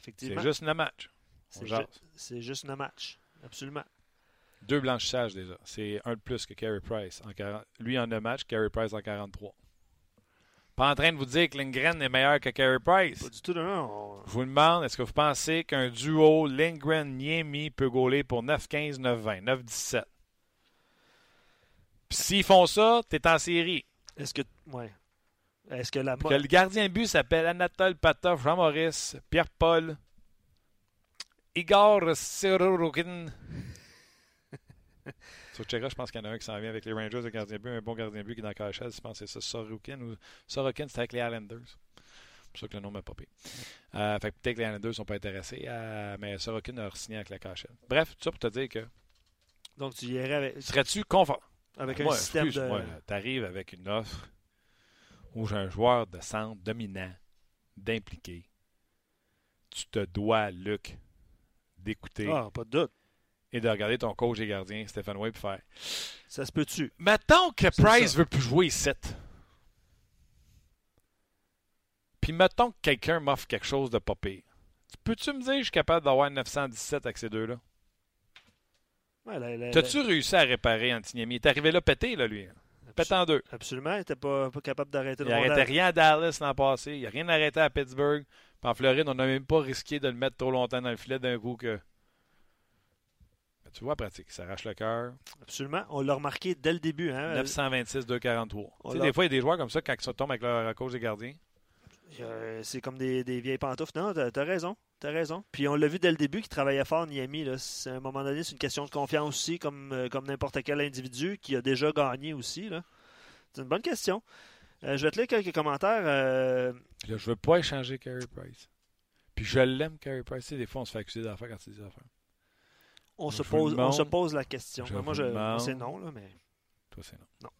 Speaker 2: Effectivement.
Speaker 1: C'est juste le match.
Speaker 2: C'est
Speaker 1: jase.
Speaker 2: ju- c'est juste un match. Absolument.
Speaker 1: Deux blanchissages déjà. C'est un de plus que Carey Price. En 40... Lui en 9 matchs, Carey Price en 43. Pas en train de vous dire que Lindgren est meilleur que Carey Price.
Speaker 2: Pas du tout, non. on-
Speaker 1: Je vous demande, est-ce que vous pensez qu'un duo Lindgren-Niemi peut gauler pour 9-15, 9-20, 9-17? Puis s'ils font ça, t'es en série.
Speaker 2: Est-ce que. Ouais. Est-ce que la.
Speaker 1: Que le gardien de but s'appelle Anatole Patov, Jean-Maurice, Pierre-Paul, Igor Sorokin. Sur Tchèque, je pense qu'il y en a un qui s'en vient avec les Rangers, le gardien de but, un bon gardien de but qui est dans KHL. Je pense que c'est ça, Sorokin. Ou... Sorokin, c'était avec les Islanders. C'est pour ça que le nom m'a popé. Euh, fait que peut-être que les Islanders ne sont pas intéressés, euh, mais Sorokin a signé avec la KHL. Bref, tout ça pour te dire que
Speaker 2: Donc, tu irais avec,
Speaker 1: serais-tu confort?
Speaker 2: Avec
Speaker 1: Moi,
Speaker 2: un système de.
Speaker 1: là, T'arrives avec une offre où j'ai un joueur de centre dominant, d'impliqué. Tu te dois, Luc, d'écouter
Speaker 2: Ah, pas de doute.
Speaker 1: et de regarder ton coach et gardien, Stéphane Way, puis faire.
Speaker 2: Ça se peut-tu?
Speaker 1: Mettons que Price
Speaker 2: ça.
Speaker 1: veut plus jouer ici. Puis mettons que quelqu'un m'offre quelque chose de pas pire. Peux-tu me dire que je suis capable d'avoir 917 avec ces deux-là?
Speaker 2: Ouais, la- la-
Speaker 1: T'as-tu réussi à réparer Antiniemi? Il est arrivé là pété, là, lui. Pété en deux.
Speaker 2: Absolument. Il n'était pas, pas capable d'arrêter
Speaker 1: Il
Speaker 2: le
Speaker 1: n'arrêtait
Speaker 2: rondelle.
Speaker 1: rien à Dallas l'an passé. Il n'a rien arrêté à Pittsburgh. Puis en Floride, on n'a même pas risqué de le mettre trop longtemps dans le filet d'un coup que. Mais tu vois, pratique, il s'arrache le cœur.
Speaker 2: Absolument. On l'a remarqué dès le début. Hein?
Speaker 1: 926, 243.
Speaker 2: on
Speaker 1: Tu sais,
Speaker 2: l'a-
Speaker 1: des fois, il y a des joueurs comme ça, quand ils tombent avec leur coach des gardiens.
Speaker 2: Euh, c'est comme des, des vieilles pantoufles. Non, t'as as raison. T'as raison. Puis on l'a vu dès le début qu'il travaillait fort, Niami. Là. C'est- À un moment donné, c'est une question de confiance aussi, comme, euh, comme n'importe quel individu qui a déjà gagné aussi. là. C'est une bonne question. Euh, je vais te lire quelques commentaires. euh,
Speaker 1: là, je veux pas échanger Carey Price. Puis je l'aime, Carey Price. Des fois, on se fait accuser d'affaires quand dit des affaires.
Speaker 2: on, se pose, on se pose la question.
Speaker 1: je
Speaker 2: moi, je, c'est non. Là, mais...
Speaker 1: Toi, c'est non.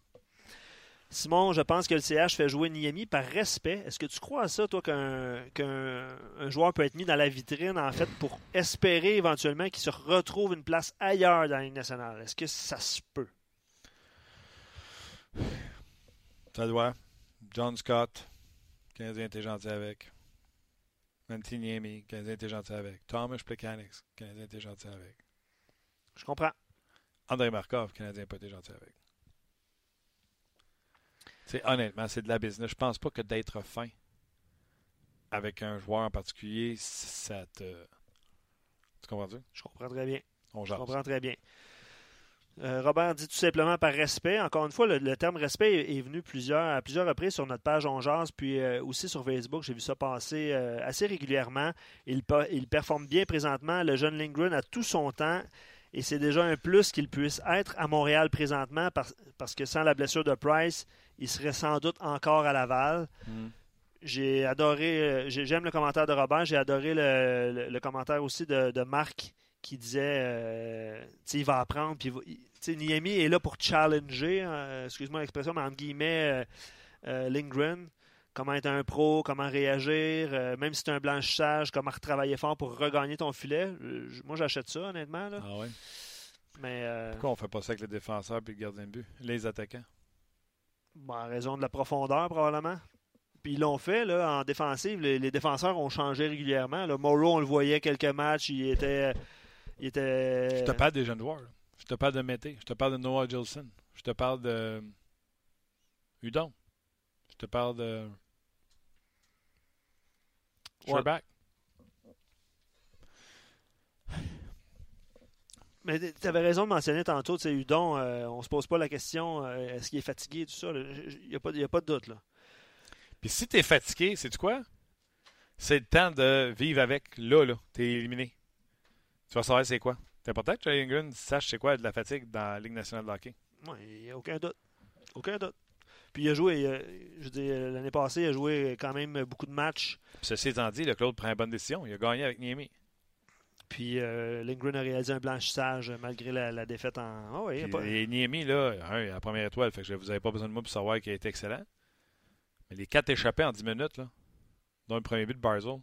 Speaker 2: Simon, je pense que le CH fait jouer Niami par respect. Est-ce que tu crois à ça, toi, qu'un qu'un un joueur peut être mis dans la vitrine, en fait, pour espérer éventuellement qu'il se retrouve une place ailleurs dans la Ligue nationale? Est-ce que ça se peut?
Speaker 1: Ça doit. John Scott, Canadien était gentil avec. Antiniemi, Canadien était gentil avec. Thomas Plekanec, Canadien était gentil avec.
Speaker 2: Je comprends.
Speaker 1: André Markov, Canadien n'a pas été gentil avec. Honnêtement, c'est de la business. Je pense pas que d'être fin avec un joueur en particulier, ça te. Tu comprends-tu?
Speaker 2: Je comprends très bien.
Speaker 1: On
Speaker 2: Je comprends très bien. Euh, Robert dit tout simplement par respect. Encore une fois, le, le terme respect est, venu plusieurs, à plusieurs reprises sur notre page On Jase, puis euh, aussi sur Facebook. J'ai vu ça passer euh, assez régulièrement. Il, il performe bien présentement. Le jeune Lindgren a tout son temps. Et c'est déjà un plus qu'il puisse être à Montréal présentement parce, parce que sans la blessure de Price, il serait sans doute encore à Laval.
Speaker 1: Mm.
Speaker 2: J'ai adoré, euh, j'ai- j'aime le commentaire de Robert, j'ai adoré le, le- le commentaire aussi de, de Marc qui disait euh, tu sais, il va apprendre. Puis Niemi est là pour challenger, euh, excuse-moi l'expression, mais entre guillemets, euh, euh, Lindgren. Comment être un pro, comment réagir, euh, même si c'est un blanchissage, comment retravailler fort pour regagner ton filet. Euh, moi, j'achète ça, honnêtement. Là.
Speaker 1: Ah ouais?
Speaker 2: Mais euh,
Speaker 1: Pourquoi on fait pas ça avec les défenseurs et le gardien de but? Les attaquants?
Speaker 2: bon, en raison de la profondeur, probablement. Puis ils l'ont fait, là, en défensive. Les, les défenseurs ont changé régulièrement. Là. Morrow, on le voyait quelques matchs, il était. Il était
Speaker 1: Je te parle des jeunes joueurs. là. Je te parle de Mété. Je te parle de Noah Gilson. Je te parle de Udon. Je te parle de
Speaker 2: Ouais.
Speaker 1: Sherbach.
Speaker 2: Mais tu avais raison de mentionner tantôt, tu sais, Udon, euh, on se pose pas la question euh, est-ce qu'il est fatigué, tout ça. Il n'y a, pas- y a pas de doute. Là.
Speaker 1: Puis si t'es fatigué, c'est quoi? C'est le temps de vivre avec. Là, là, t'es éliminé. Tu vas savoir c'est quoi. C'est important que Jay Ingrid sache c'est quoi de la fatigue dans la Ligue nationale de hockey.
Speaker 2: Il n'y a aucun doute. Aucun doute. Puis il a joué, euh, je veux dire, l'année passée, il a joué quand même beaucoup de matchs.
Speaker 1: Puis Ceci étant dit, le Claude prend une bonne décision. Il a gagné avec Niemi.
Speaker 2: Puis euh, Lindgren a réalisé un blanchissage malgré la, la défaite en. Ah oui, y
Speaker 1: Puis,
Speaker 2: pas-
Speaker 1: Et Niemi, là, la première étoile, fait que vous n'avez pas besoin de moi pour savoir qu'il a été excellent. Mais les quatre échappés en 10 minutes, là, dont le premier but de Barzell.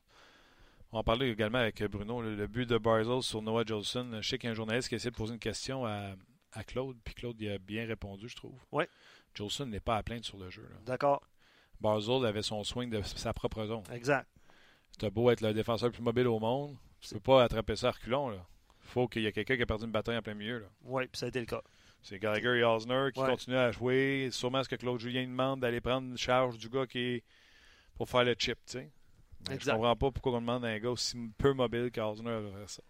Speaker 1: On en parlait également avec Bruno, le but de Barzell sur Noah Jolson. Je sais qu'il y a un journaliste qui a essayé de poser une question à, à Claude, puis Claude il a bien répondu, je trouve.
Speaker 2: Ouais.
Speaker 1: Jolson n'est pas à plaindre sur le jeu.
Speaker 2: D'accord,
Speaker 1: Barzell avait son swing de sa propre zone.
Speaker 2: exact.
Speaker 1: T'as beau être le défenseur le plus mobile au monde, tu peux pas attraper ça à reculons. Là. faut qu'il y ait quelqu'un qui a perdu une bataille en plein milieu.
Speaker 2: Oui, puis ça a été le cas.
Speaker 1: C'est Gallagher et Osner qui
Speaker 2: Ouais.
Speaker 1: continuent à jouer. Sûrement ce que Claude Julien demande d'aller prendre une charge du gars qui est pour faire le chip. tu sais. Je comprends pas pourquoi on demande à un gars aussi peu mobile qu'Osner de faire ça.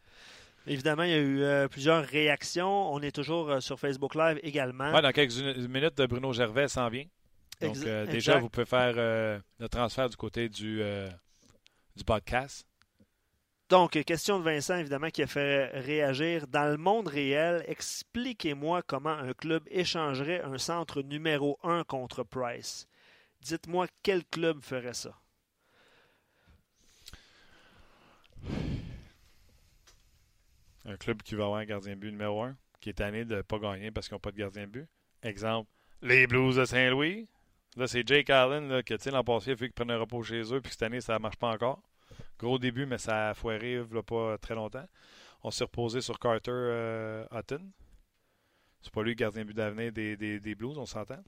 Speaker 2: Évidemment, il y a eu euh, plusieurs réactions. On est toujours euh, sur Facebook Live également.
Speaker 1: Ouais, dans quelques minutes, de Bruno Gervais s'en vient. Donc, euh, déjà, vous pouvez faire euh, le transfert du côté du, euh, du podcast.
Speaker 2: Donc, question de Vincent, évidemment, qui a fait réagir. Dans le monde réel, expliquez-moi comment un club échangerait un centre numéro 1 contre Price. Dites-moi quel club ferait ça?
Speaker 1: Un club qui va avoir un gardien de but numéro un, qui est tanné de ne pas gagner parce qu'ils n'ont pas de gardien de but. Exemple, les Blues de Saint-Louis. Là, c'est Jake Allen là, que l'an passé, a fallu qu'il prenne un repos chez eux, puis cette année, ça ne marche pas encore. Gros début, mais ça a foiré a pas très longtemps. On s'est reposé sur Carter euh, Hutton. C'est pas lui le gardien de but d'avenir des Blues, on s'entend.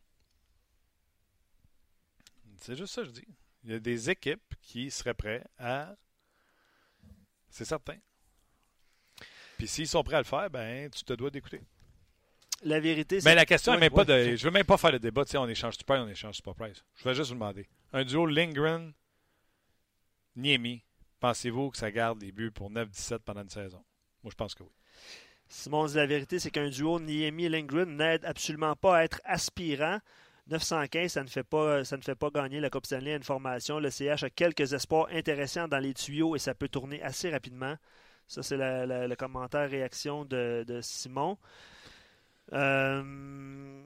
Speaker 1: C'est juste ça que je dis. Il y a des équipes qui seraient prêtes à. C'est certain. Puis s'ils sont prêts à le faire, ben tu te dois d'écouter.
Speaker 2: La vérité, c'est.
Speaker 1: Mais la question n'est même pas de. Je veux même pas faire le débat, tu sais, on échange pas, on échange pas Price. Je vais juste vous demander. Un duo Lindgren, Niemi, pensez-vous que ça garde les buts pour 9-17 pendant une saison? Moi, je pense que oui.
Speaker 2: Simon dit la vérité, c'est qu'un duo Niemi Lindgren n'aide absolument pas à être aspirant. 915, ça ne fait pas, ça ne fait pas gagner la Coupe Stanley à une formation. Le CH a quelques espoirs intéressants dans les tuyaux et ça peut tourner assez rapidement. Ça, c'est le commentaire réaction de, de Simon. Euh,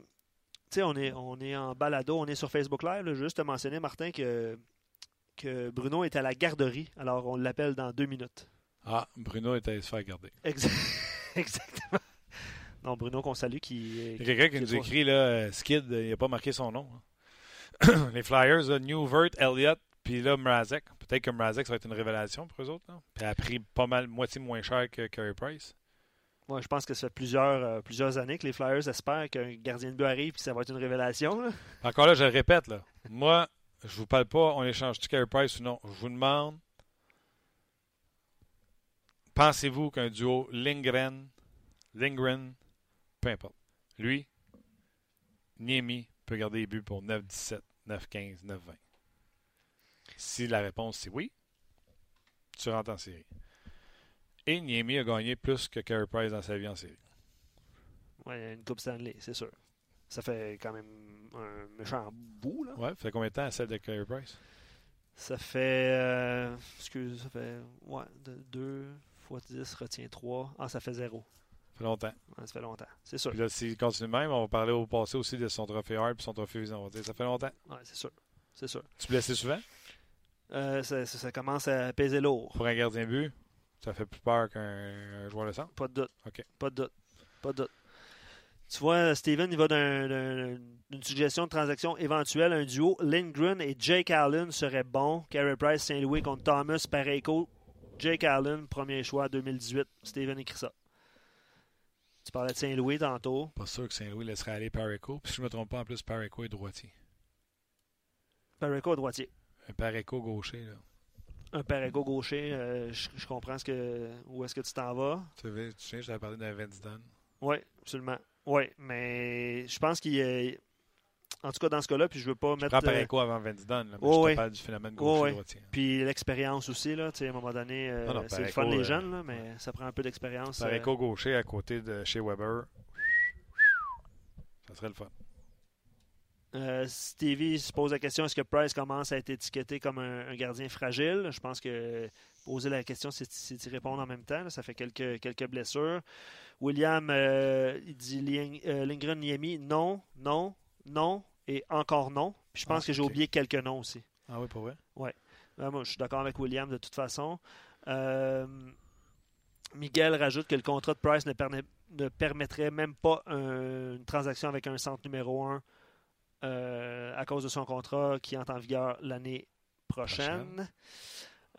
Speaker 2: on est, on est en balado, on est sur Facebook Live. là. Juste te mentionner, Martin, que, que Bruno est à la garderie. Alors, on l'appelle dans deux minutes.
Speaker 1: Ah, Bruno est allé se faire garder.
Speaker 2: Exa- Exactement. Non, Bruno qu'on salue qui.
Speaker 1: Il y a quelqu'un qui
Speaker 2: qui
Speaker 1: nous écrit, là, Skid, il n'a pas marqué son nom. hein. les Flyers, là, Newvert, Elliott, puis là, Mrazek. Peut-être que Mrazek, ça va être une révélation pour eux autres. là. Puis elle a pris pas mal, moitié moins cher que Carey Price.
Speaker 2: Ouais, je pense que ça fait plusieurs, euh, plusieurs années que les Flyers espèrent qu'un gardien de but arrive et que ça va être une révélation. là.
Speaker 1: Encore là, je le répète, là. Moi, je vous parle pas, on échange-tu Carey Price ou non? Je vous demande, pensez-vous qu'un duo Lindgren, Lindgren, peu importe, lui, Niemi peut garder les buts pour 9-17, 9-15, 9-20? Si la réponse c'est oui, tu rentres en série. Et Niemi a gagné plus que Carey Price dans sa vie en série.
Speaker 2: Ouais, une Coupe Stanley, c'est sûr. Ça fait quand même un méchant bout. Là.
Speaker 1: Ouais, ça fait combien de temps celle de Carey Price?
Speaker 2: Ça fait. euh, excuse, ça fait. Ouais, 2 fois 10 retient 3. Ah, ça fait 0.
Speaker 1: Ça fait longtemps.
Speaker 2: ça fait longtemps. C'est sûr.
Speaker 1: Puis là, s'il continue même, on va parler au passé aussi de son trophée Hart et son trophée Visa. Ça fait longtemps.
Speaker 2: Ouais, c'est sûr. C'est sûr.
Speaker 1: Tu blessé souvent?
Speaker 2: Euh, ça, ça- ça commence à peser lourd.
Speaker 1: pour un gardien de but? Ça fait plus peur qu'un joueur de centre?
Speaker 2: Pas de doute. Pas de doute. Pas de doute. Tu vois, Steven, il va d'une suggestion de transaction éventuelle. Un duo Lindgren et Jake Allen serait bon. Carey Price, Saint-Louis contre Thomas, Pareco. Jake Allen, premier choix 2018. Steven écrit ça. Tu parlais de Saint-Louis tantôt.
Speaker 1: Pas sûr que Saint-Louis laisserait aller Pareco. Puis si je ne me trompe pas, en plus, Pareco est droitier.
Speaker 2: Pareco droitier.
Speaker 1: Un Pareco gaucher, là.
Speaker 2: Un Pareco gaucher, euh, je, comprends ce que, où est-ce que tu t'en vas.
Speaker 1: Tu sais, tu sais, j'avais parlé d'un Vince Dunn.
Speaker 2: Oui, absolument. Oui, mais je pense qu'il est. En tout cas, dans ce cas-là, puis je veux pas
Speaker 1: je
Speaker 2: mettre.
Speaker 1: Prends Pareco avant Vince Dunn, là, mais
Speaker 2: oh,
Speaker 1: je te
Speaker 2: oui.
Speaker 1: parle du phénomène gaucher droitier.
Speaker 2: Puis l'expérience aussi, là, à un moment donné, euh, c'est le fun les
Speaker 1: euh,
Speaker 2: jeunes, là, mais ça prend un peu d'expérience.
Speaker 1: Pareco gaucher à côté de chez Weber. Ça serait le fun.
Speaker 2: Euh, Stevie se pose la question est-ce que Price commence à être étiqueté comme un, un gardien fragile? Je pense que poser la question, c'est y répondre en même temps. Là. Ça fait quelques, quelques blessures. William, euh, il dit Ling, euh, Lindgren Niemi, non, non, non et encore non. Puis je pense
Speaker 1: Ah,
Speaker 2: que j'ai oublié quelques noms aussi.
Speaker 1: Ah oui, pour vrai?
Speaker 2: Ouais, moi, je suis d'accord avec William de toute façon. Miguel rajoute que le contrat de Price ne, permet- ne permettrait même pas un- une transaction avec un centre numéro 1 à cause de son contrat qui entre en vigueur l'année prochaine.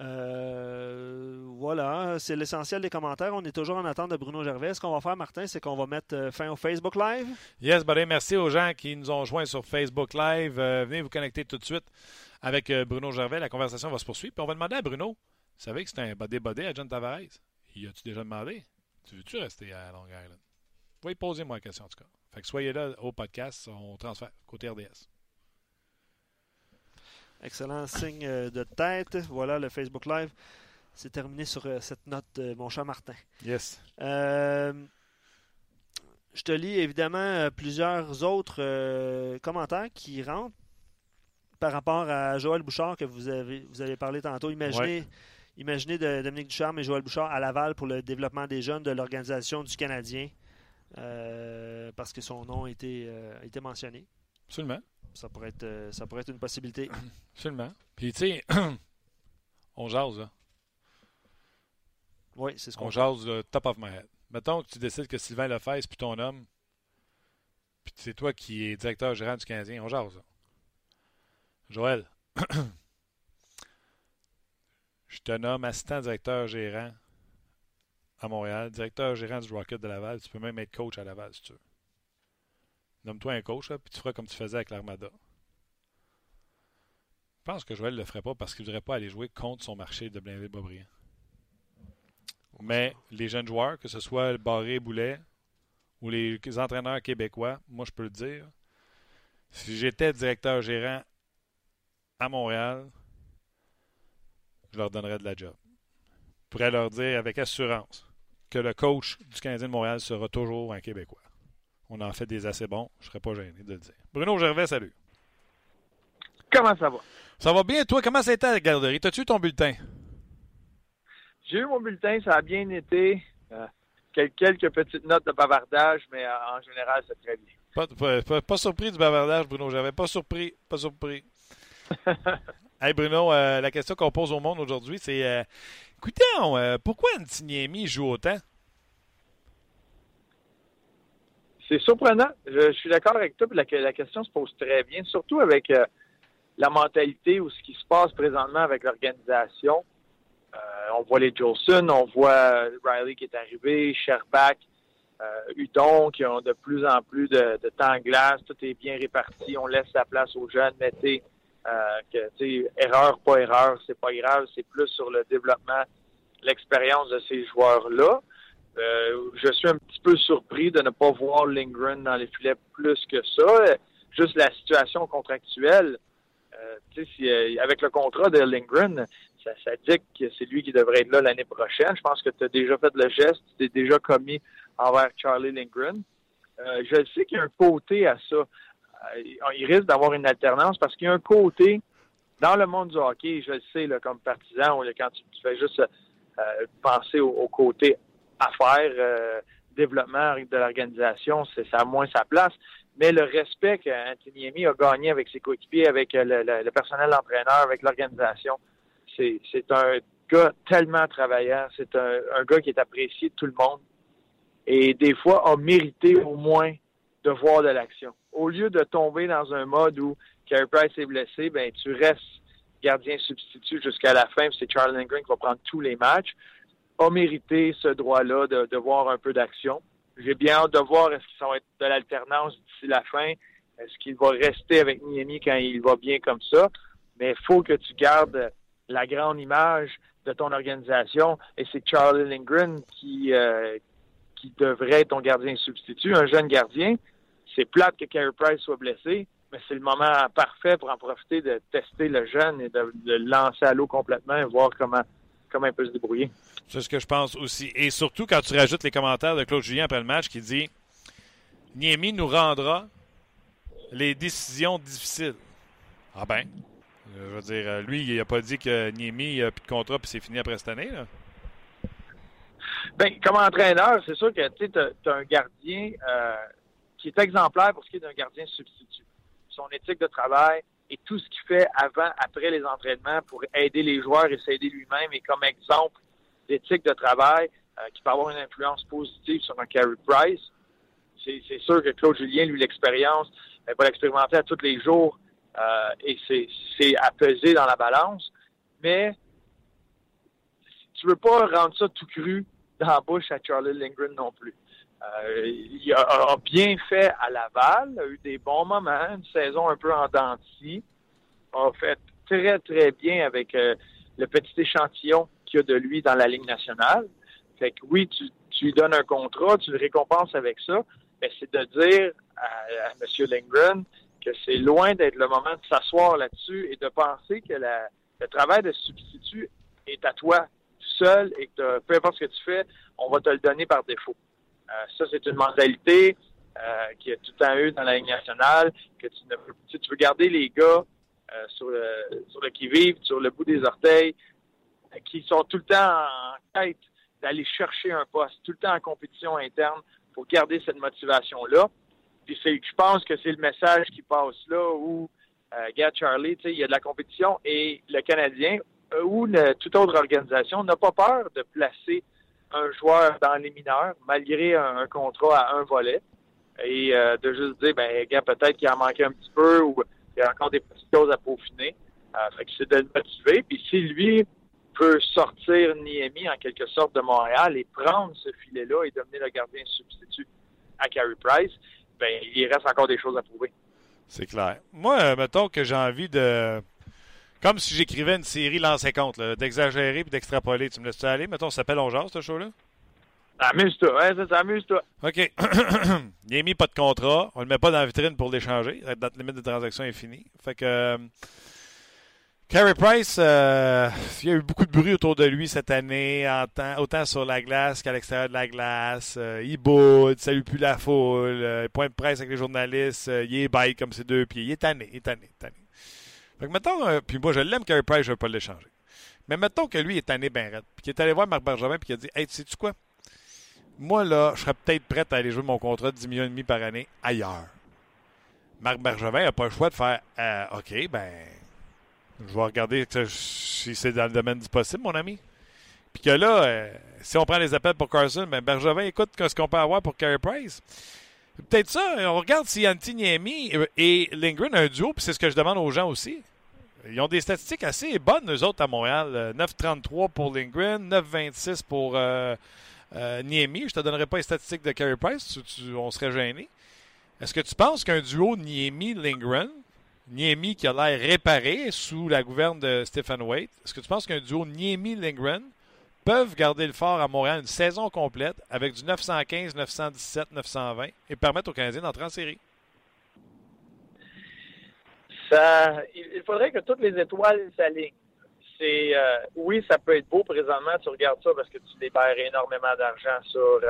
Speaker 2: Euh, voilà, c'est l'essentiel des commentaires. On est toujours en attente de Bruno Gervais. Ce qu'on va faire, Martin, c'est qu'on va mettre euh, fin au Facebook Live.
Speaker 1: Yes, buddy. Merci aux gens qui nous ont joints sur Facebook Live. Euh, venez vous connecter tout de suite avec euh, Bruno Gervais. La conversation va se poursuivre. Puis on va demander à Bruno, vous savez que c'est un body-body à John Tavares? Y as-tu déjà demandé? Tu veux-tu rester à Long Island? Oui, posez-moi la question en tout cas. Fait que soyez là au podcast, on transfère côté RDS.
Speaker 2: Excellent signe euh, de tête. Voilà le Facebook Live. C'est terminé sur euh, cette note, euh, mon cher Martin.
Speaker 1: Yes.
Speaker 2: Euh, je te lis évidemment plusieurs autres euh, commentaires qui rentrent par rapport à Joël Bouchard que vous avez, vous avez parlé tantôt. Imaginez, imaginez de, Dominique Ducharme et Joël Bouchard à Laval pour le développement des jeunes de l'organisation du Canadien euh, parce que son nom a été, euh, été mentionné.
Speaker 1: Absolument.
Speaker 2: Ça pourrait être, euh, ça pourrait être une possibilité.
Speaker 1: Absolument. Puis, tu sais, on jase, là.
Speaker 2: Oui, c'est ce qu'on
Speaker 1: On jase le top of my head. Mettons que tu décides que Sylvain Lefebvre, puis ton homme, puis c'est toi qui es directeur gérant du Canadien, on jase, là. Joël, je te nomme assistant directeur gérant à Montréal, directeur gérant du Rocket de Laval. Tu peux même être coach à Laval si tu veux. Nomme-toi un coach, là, puis tu feras comme tu faisais avec l'Armada. Je pense que Joël ne le ferait pas parce qu'il ne voudrait pas aller jouer contre son marché de Blainville-Boisbriand. Mais les jeunes joueurs, que ce soit Barré, Boulet ou les entraîneurs québécois, moi je peux le dire, si j'étais directeur gérant à Montréal, je leur donnerais de la job. Je pourrais leur dire avec assurance que le coach du Canadien de Montréal sera toujours un Québécois. On en fait des assez bons, je ne serais pas gêné de le dire. Bruno Gervais, salut.
Speaker 6: Comment ça va?
Speaker 1: Ça va bien, toi? Comment ça a été à la garderie? T'as-tu eu ton bulletin?
Speaker 6: J'ai eu mon bulletin, ça a bien été. Euh, quel- quelques petites notes de bavardage, mais euh, en général, c'est très bien.
Speaker 1: Pas, pas- pas- pas surpris du bavardage, Bruno Gervais. Pas surpris, pas surpris. Hey Bruno, euh, la question qu'on pose au monde aujourd'hui, c'est euh, écoutez, euh, pourquoi Antiniemi joue autant?
Speaker 6: C'est surprenant. Je, suis d'accord avec toi. La, la question se pose très bien, surtout avec euh, la mentalité ou ce qui se passe présentement avec l'organisation. Euh, on voit les Jolson, on voit Riley qui est arrivé, Sherbach, euh, Udon qui ont de plus en plus de, temps en glace. Tout est bien réparti. On laisse la place aux jeunes. Sais, euh, que, tu sais, erreur, pas erreur, c'est pas grave. C'est plus sur le développement, l'expérience de ces joueurs-là. Euh, je suis un petit peu surpris de ne pas voir Lindgren dans les filets plus que ça. Juste la situation contractuelle, euh, si, euh, avec le contrat de Lindgren, ça, ça dit que c'est lui qui devrait être là l'année prochaine. Je pense que tu as déjà fait le geste, tu t'es déjà commis envers Charlie Lindgren. Euh, je sais qu'il y a un côté à ça. Euh, il risque d'avoir une alternance parce qu'il y a un côté dans le monde du hockey, je le sais, comme partisan, quand tu, fais juste euh, penser au, côté affaires, euh, développement de l'organisation, c'est ça a moins sa place. Mais le respect qu'Antoniemi a gagné avec ses coéquipiers, avec le, personnel d'entraîneur, avec l'organisation, c'est un gars tellement travaillant. C'est un gars qui est apprécié de tout le monde. Et des fois, a mérité au moins de voir de l'action. Au lieu de tomber dans un mode où Carey Price est blessé, ben tu restes gardien substitut jusqu'à la fin. C'est Charlie Lindgren qui va prendre tous les matchs. A mérité ce droit-là de, voir un peu d'action. J'ai bien hâte de voir est-ce ça va être de l'alternance d'ici la fin. Est-ce qu'il va rester avec Miami quand il va bien comme ça? Mais il faut que tu gardes la grande image de ton organisation et c'est Charlie Lindgren qui, euh, qui devrait être ton gardien substitut, un jeune gardien. C'est plate que Carey Price soit blessé, mais c'est le moment parfait pour en profiter de tester le jeune et de, de le lancer à l'eau complètement et voir comment, comment il peut se débrouiller.
Speaker 1: C'est ce que je pense aussi. Et surtout quand tu rajoutes les commentaires de Claude Julien après le match qui dit Niemi nous rendra les décisions difficiles. Ah ben, je veux dire, lui, il n'a pas dit que Niemi n'a plus de contrat puis c'est fini après cette année. Là.
Speaker 6: Ben, comme entraîneur, c'est sûr que tu as, un gardien euh, qui est exemplaire pour ce qui est d'un gardien substitut. Son éthique de travail et tout ce qu'il fait avant, après les entraînements pour aider les joueurs et s'aider lui-même et comme exemple d'éthique de travail euh, qui peut avoir une influence positive sur un Carey Price. C'est sûr que Claude Julien, lui, l'expérience, va l'expérimenter à tous les jours euh, et c'est à peser dans la balance. Mais tu veux pas rendre ça tout cru dans la bouche à Charlie Lindgren non plus. Euh, il a, bien fait à Laval, a eu des bons moments, une saison un peu en denti, a fait très, très bien avec euh, le petit échantillon qu'il y a de lui dans la Ligue nationale. Fait que oui, tu, lui donnes un contrat, tu le récompenses avec ça, mais c'est de dire à, M. Lindgren que c'est loin d'être le moment de s'asseoir là-dessus et de penser que le travail de substitut est à toi seul et que peu importe ce que tu fais, on va te le donner par défaut. Euh, ça, c'est une mentalité euh, qui a tout le temps eu dans la Ligue nationale, que tu ne peux, tu, veux garder les gars euh, sur le sur le qui-vive, sur le bout des orteils, euh, qui sont tout le temps en quête d'aller chercher un poste, tout le temps en compétition interne pour garder cette motivation-là. Puis c'est, je pense que c'est le message qui passe là où, regarde Charlie, il y a de la compétition et le Canadien ou toute autre organisation n'a pas peur de placer un joueur dans les mineurs, malgré un, contrat à un volet, et euh, de juste dire, ben, gars, peut-être qu'il en manquait un petit peu ou il y a encore des petites choses à peaufiner. Euh, fait que c'est de le motiver. Puis si lui peut sortir Niemi en quelque sorte de Montréal et prendre ce filet-là et devenir le gardien substitut à Carey Price, ben, il reste encore des choses à prouver.
Speaker 1: C'est clair. Moi, mettons que j'ai envie de comme si j'écrivais une série lancée contre, d'exagérer puis d'extrapoler. Tu me laisses aller? Mettons, ça s'appelle On Jase, ce show-là?
Speaker 6: Amuse-toi, ouais, ça, ça amuse-toi.
Speaker 1: OK. il n'est mis pas de contrat. On le met pas dans la vitrine pour l'échanger. La date limite de transaction est finie. Fait que. Euh, Carey Price, euh, il y a eu beaucoup de bruit autour de lui cette année, en temps, autant sur la glace qu'à l'extérieur de la glace. Euh, il boude, il salue plus la foule, euh, point de presse avec les journalistes, il est bail comme ses deux pieds. Il est tanné, il est tanné, tanné. Fait que mettons, euh, puis moi je l'aime, Carey Price, je ne veux pas l'échanger. Mais mettons que lui est tanné ben raide, puis qu'il est allé voir Marc Bergevin, puis qu'il a dit Hey, tu sais-tu quoi? Moi, là, je serais peut-être prêt à aller jouer mon contrat de 10 millions et demi par année ailleurs. Marc Bergevin n'a pas le choix de faire euh, OK, ben, je vais regarder si c'est dans le domaine du possible, mon ami. Puis que là, euh, si on prend les appels pour Carson, ben Bergevin écoute ce qu'on peut avoir pour Carey Price. Peut-être ça. On regarde si Antiniemi et Lindgren ont un duo, puis c'est ce que je demande aux gens aussi. Ils ont des statistiques assez bonnes, eux autres, à Montréal. 9,33 pour Lindgren, 9,26 pour euh, euh, Niemi. Je te donnerai pas les statistiques de Carey Price, tu, on serait gêné. Est-ce que tu penses qu'un duo Niemi-Lindgren, Niemi qui a l'air réparé sous la gouverne de Stephen Waite, est-ce que tu penses qu'un duo Niemi-Lindgren peuvent garder le fort à Montréal une saison complète avec du 915, 917, 920 et permettre aux Canadiens d'entrer en série?
Speaker 6: Il faudrait que toutes les étoiles s'alignent. C'est euh, oui, ça peut être beau présentement, tu regardes ça parce que tu libères énormément d'argent sur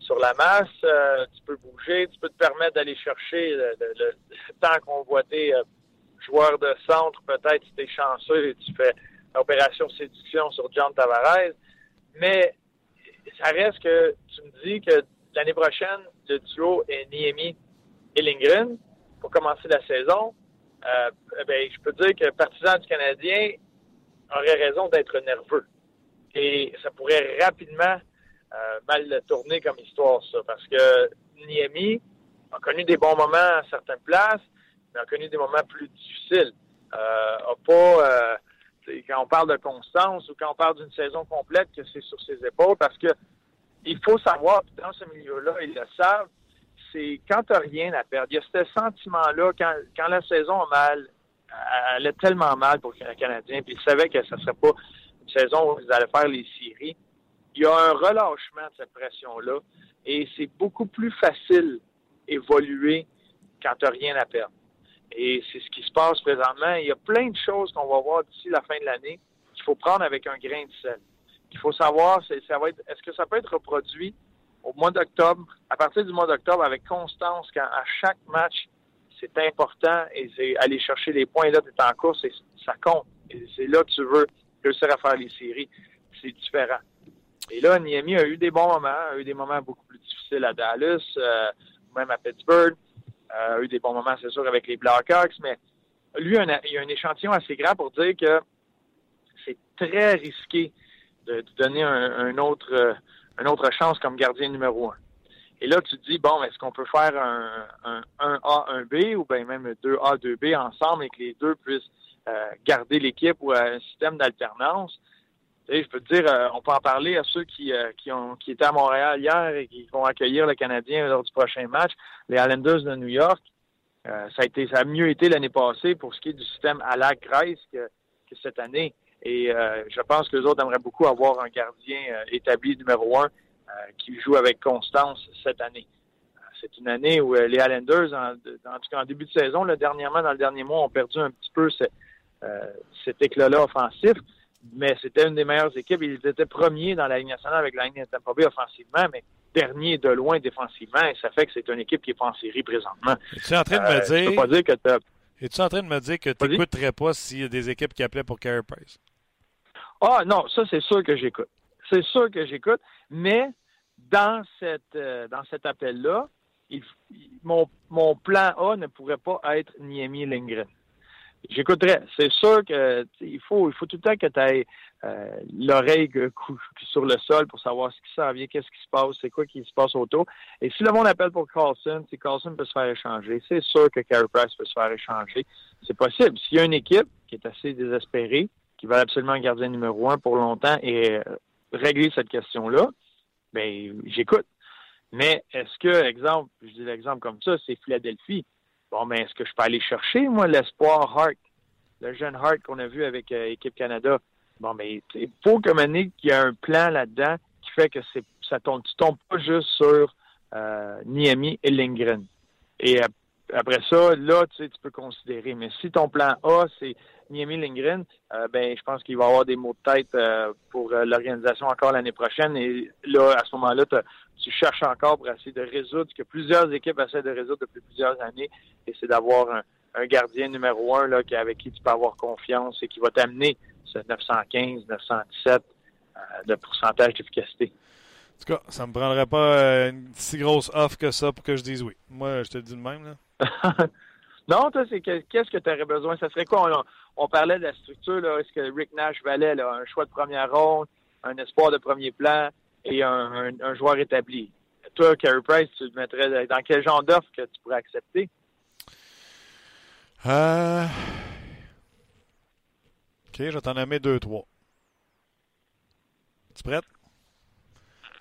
Speaker 6: sur la masse, euh, tu peux bouger, tu peux te permettre d'aller chercher le, le, le temps convoité euh, joueur de centre, peut-être si es chanceux et tu fais opération séduction sur John Tavares. Mais ça reste que tu me dis que l'année prochaine, le duo est Niemi et Lindgren pour commencer la saison. Euh, ben, je peux dire que partisan du Canadien aurait raison d'être nerveux Et ça pourrait rapidement euh, mal tourner comme histoire, ça. Parce que Niemi a connu des bons moments à certaines places, mais a connu des moments plus difficiles. Euh, a pas, euh, quand on parle de constance ou quand on parle d'une saison complète, que c'est sur ses épaules, parce que il faut savoir, dans ce milieu-là, ils le savent, c'est quand tu n'as rien à perdre. Il y a ce sentiment-là, quand, quand la saison a mal, elle est tellement mal pour les Canadiens, puis ils savaient que ce ne serait pas une saison où ils allaient faire les séries. Il y a un relâchement de cette pression-là, et c'est beaucoup plus facile évoluer quand tu n'as rien à perdre. Et c'est ce qui se passe présentement. Il y a plein de choses qu'on va voir d'ici la fin de l'année qu'il faut prendre avec un grain de sel. Il faut savoir, ça va être, est-ce que ça peut être reproduit au mois d'octobre, à partir du mois d'octobre, avec constance, quand à chaque match, c'est important et c'est aller chercher les points. Là, tu es en course et ça compte. Et c'est là que tu veux réussir à faire les séries. C'est différent. Et là, Niami a eu des bons moments, a eu des moments beaucoup plus difficiles à Dallas, euh, même à Pittsburgh. Euh, a eu des bons moments, c'est sûr, avec les Blackhawks, mais lui, il y a un échantillon assez grand pour dire que c'est très risqué de, donner un, autre, euh, une autre chance comme gardien numéro un. Et là, tu te dis, bon, est-ce qu'on peut faire un, un, un, A, un B ou bien même deux A, deux B ensemble et que les deux puissent euh, garder l'équipe ou un système d'alternance? je peux te dire, euh, on peut en parler à ceux qui, qui, ont, qui étaient à Montréal hier et qui vont accueillir le Canadien lors du prochain match, les Islanders de New York. ça, a été, ça a mieux été l'année passée pour ce qui est du système à la Grèce que, que cette année. Et euh, je pense que les autres aimeraient beaucoup avoir un gardien euh, établi numéro un euh, qui joue avec constance cette année. C'est une année où les Highlanders, en, tout cas en début de saison, là, dernièrement, dans le dernier mois, ont perdu un petit peu cet éclat-là offensif, mais c'était une des meilleures équipes. Ils étaient premiers dans la Ligue nationale avec la Ligue de Tampa Bay offensivement, mais dernier de loin défensivement, et ça fait que c'est une équipe qui n'est pas en série présentement.
Speaker 1: Es-tu en train de me dire...
Speaker 6: pas dire que
Speaker 1: Es-tu en train de me dire que tu n'écouterais pas s'il y a des équipes qui appelaient pour Carey Price?
Speaker 6: Ah non, ça c'est sûr que j'écoute. C'est sûr que j'écoute, mais dans cette euh, dans cet appel-là, mon, mon plan A ne pourrait pas être Niemi Lindgren. J'écouterais. C'est sûr que il faut il faut tout le temps que tu aies euh, l'oreille sur le sol pour savoir ce qui s'en vient, qu'est-ce qui se passe, c'est quoi qui se passe autour. Et si le monde appelle pour Carlson, si Carlson peut se faire échanger, c'est sûr que Carey Price peut se faire échanger. C'est possible. S'il y a une équipe qui est assez désespérée, qui va absolument un gardien numéro un pour longtemps et euh, régler cette question-là, ben j'écoute. Mais est-ce que, exemple, je dis l'exemple comme ça, c'est Philadelphie. Bon, mais est-ce que je peux aller chercher, moi, l'espoir Hart, le jeune Hart qu'on a vu avec euh, Équipe Canada? Bon, mais il faut comme qu'il y a un plan là-dedans qui fait que c'est ça tombe, tu tombes pas juste sur euh, Niami et Lindgren. Et après ça, là, tu sais, tu peux considérer. Mais si ton plan A, c'est Niemi Lindgren, euh, ben, je pense qu'il va avoir des mots de tête euh, pour euh, l'organisation encore l'année prochaine. Et là, à ce moment-là, tu cherches encore pour essayer de résoudre ce que plusieurs équipes essaient de résoudre depuis plusieurs années. Et c'est d'avoir un, gardien numéro un là, avec qui tu peux avoir confiance et qui va t'amener ce 915, 917 de pourcentage d'efficacité.
Speaker 1: En tout cas, ça me prendrait pas une si grosse offre que ça pour que je dise oui. Moi, je te dis de même. Là.
Speaker 6: non, toi, c'est qu'est-ce que tu aurais besoin? Ça serait quoi? on parlait de la structure, là, est-ce que Rick Nash valait là, un choix de première ronde, un espoir de premier plan et un, joueur établi? Toi, Carey Price, tu te mettrais dans quel genre d'offre que tu pourrais accepter?
Speaker 1: Euh... OK, je vais t'en nommer deux, trois. Tu prête?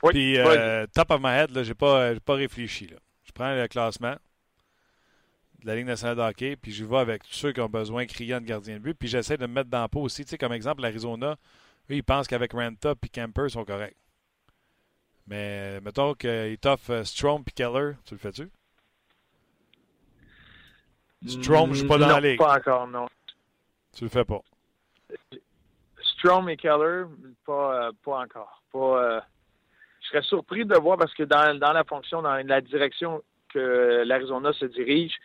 Speaker 6: Oui.
Speaker 1: Puis, euh, top of my head, là, j'ai pas, pas réfléchi. Là. Je prends le classement de la Ligue nationale de hockey, puis je vais avec tous ceux qui ont besoin criant de gardien de but, puis j'essaie de me mettre dans le pot aussi. Tu sais, comme exemple, l'Arizona, eux, ils pensent qu'avec Ranta Kemper, ils sont corrects. Mais mettons qu'ils t'offrent euh, Strom et Keller, tu le fais-tu? Strom, je suis pas dans
Speaker 6: la
Speaker 1: ligue.
Speaker 6: pas encore, non.
Speaker 1: Tu le fais pas.
Speaker 6: Strom et Keller, pas, euh, pas encore. Pas, euh, je serais surpris de voir parce que dans, dans la fonction, dans la direction que l'Arizona se dirige,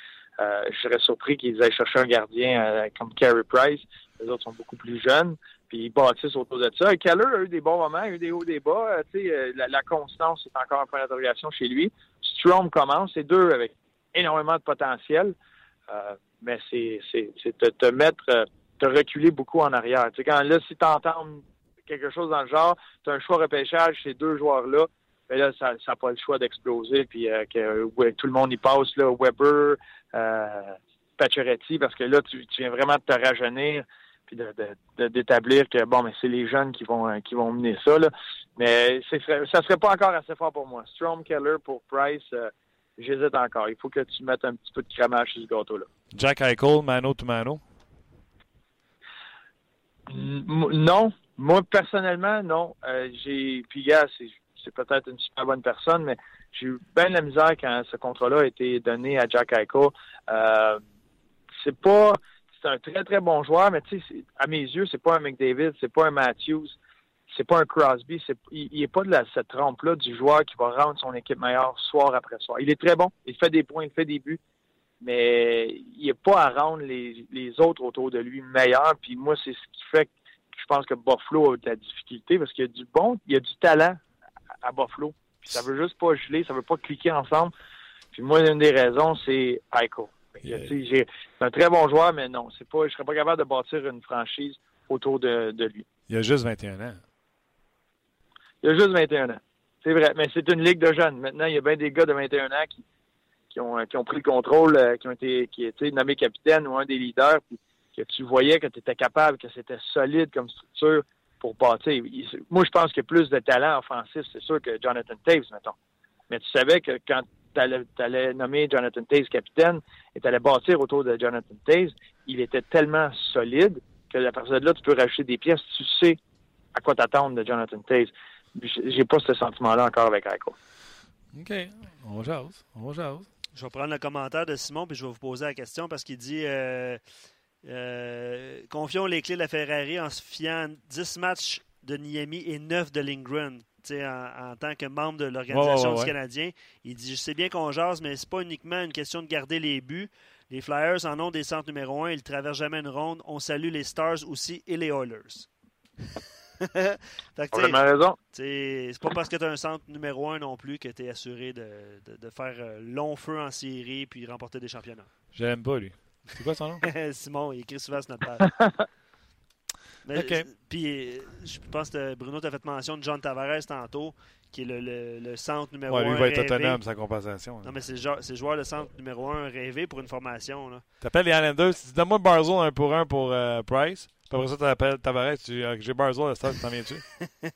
Speaker 6: euh, je serais surpris qu'ils aient cherché un gardien euh, comme Carey Price. Les autres sont beaucoup plus jeunes. Puis ils bâtissent autour de ça. Keller a eu des bons moments, a eu des hauts, des bas. Euh, la, la, constance, c'est encore un point d'interrogation chez lui. Strom commence. C'est deux avec énormément de potentiel. mais c'est te, te, mettre, te reculer beaucoup en arrière. Sais, quand là, si tu entends quelque chose dans le genre, tu as un choix repêchage, ces deux joueurs-là, mais là, ça n'a pas le choix d'exploser, puis euh, que tout le monde y passe, là, Weber, euh, Pacioretty, parce que là, tu, viens vraiment de te rajeunir, puis d'établir que, bon, mais c'est les jeunes qui vont qui vont mener ça, là. Mais ça serait pas encore assez fort pour moi. Strom, Keller pour Price, j'hésite encore. Il faut que tu mettes un petit peu de crémage sur ce gâteau-là.
Speaker 1: Jack Eichel, mano to mano?
Speaker 6: Non. Moi, personnellement, non. Euh, j'ai. Puis, gars, c'est peut-être une super bonne personne, mais j'ai eu bien de la misère quand ce contrat-là a été donné à Jack Eichel. Euh, c'est pas. C'est un très, très bon joueur, mais tu sais, à mes yeux, c'est pas un McDavid, c'est pas un Matthews, c'est pas un Crosby. il n'est pas de cette trompe-là du joueur qui va rendre son équipe meilleure soir après soir. Il est très bon, il fait des points, il fait des buts, mais il n'est pas à rendre les, autres autour de lui meilleurs. Puis moi, c'est ce qui fait que je pense que Buffalo a de la difficulté parce qu'il y a du bon, il y a du talent à Buffalo. Puis ça veut juste pas geler, ça veut pas cliquer ensemble. Puis moi, une des raisons, c'est Aiko. C'est un très bon joueur, mais non, c'est pas, je serais pas capable de bâtir une franchise autour de, lui.
Speaker 1: Il a juste 21 ans.
Speaker 6: Il a juste 21 ans. C'est vrai, mais c'est une ligue de jeunes. Maintenant, il y a bien des gars de 21 ans qui, qui ont, qui ont pris le contrôle, euh, qui ont été qui été nommés capitaine ou un des leaders, puis que tu voyais que tu étais capable, que c'était solide comme structure pour bâtir. Moi, je pense qu'il y a plus de talent offensif, c'est sûr, que Jonathan Taves, mettons. Mais tu savais que quand tu allais, nommer Jonathan Taves capitaine et tu allais bâtir autour de Jonathan Taves, il était tellement solide que la partir de là, tu peux rajouter des pièces, tu sais à quoi t'attendre de Jonathan Taves. J'ai pas ce sentiment-là encore avec Eichel.
Speaker 1: OK. On jase. On jase.
Speaker 2: Je vais prendre le commentaire de Simon puis je vais vous poser la question parce qu'il dit euh, euh, Confions les clés de la Ferrari en se fiant 10 matchs de Niami et 9 de Lindgren. En, en, tant que membre de l'organisation du Canadien, il dit Je sais bien qu'on jase, mais c'est pas uniquement une question de garder les buts. Les Flyers en ont des centres numéro 1, ils traversent jamais une ronde. On salue les Stars aussi et les Oilers.
Speaker 6: raison.
Speaker 2: C'est pas parce que tu as un centre numéro un non plus que tu es assuré de, de, faire euh, long feu en série puis remporter des championnats.
Speaker 1: Je l'aime pas, lui. C'est quoi son nom?
Speaker 2: Simon, il écrit souvent sur notre page. Mais, Puis, je pense que Bruno t'a fait mention de John Tavares tantôt, qui est le, le, centre numéro ouais, lui
Speaker 1: va être autonome, sa compensation.
Speaker 2: Non, mais c'est le joueur de centre numéro un rêvé pour une formation.
Speaker 1: Tu appelles les Islanders, tu dis donne-moi Barzell un pour un pour euh, Price. Puis après ça, tu appelles Tavares, tu dis j'ai Barzell, à tu t'en viens-tu?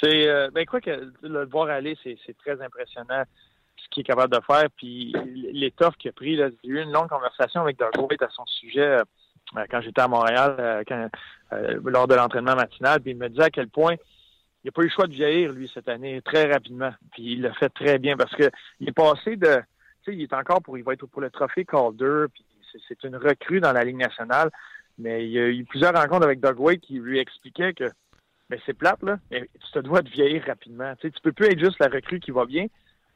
Speaker 6: c'est. Euh, ben, quoi que le voir aller, c'est très impressionnant qu'il est capable de faire. Puis l'étoffe qu'il a pris, j'ai eu une longue conversation avec Doug à son sujet euh, quand j'étais à Montréal, lors de l'entraînement matinal. Puis il me disait à quel point il n'a pas eu le choix de vieillir, lui, cette année, très rapidement. Puis il l'a fait très bien parce que il est passé de. Tu sais, il est encore pour. Il va être pour le trophée Calder, puis c'est une recrue dans la Ligue nationale. Mais il y a eu plusieurs rencontres avec Doug Wade qui lui expliquaient que mais c'est plate, là, mais tu te dois de vieillir rapidement. Tu sais, tu peux plus être juste la recrue qui va bien.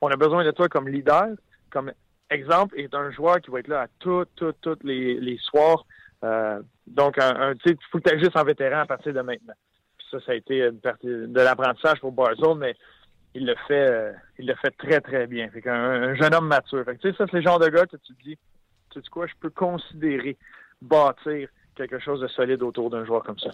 Speaker 6: On a besoin de toi comme leader, comme exemple, et d'un joueur qui va être là à tous, tous, tous les, les soirs. Euh, donc, un, tu sais, il faut que tu juste en vétéran à partir de maintenant ça, ça a été une partie de l'apprentissage pour Barzell, mais il le fait euh, il le fait très, très bien. Fait un, jeune homme mature. Fait tu sais, ça, c'est le genre de gars que tu te dis, tu sais quoi, je peux considérer bâtir quelque chose de solide autour d'un joueur comme ça.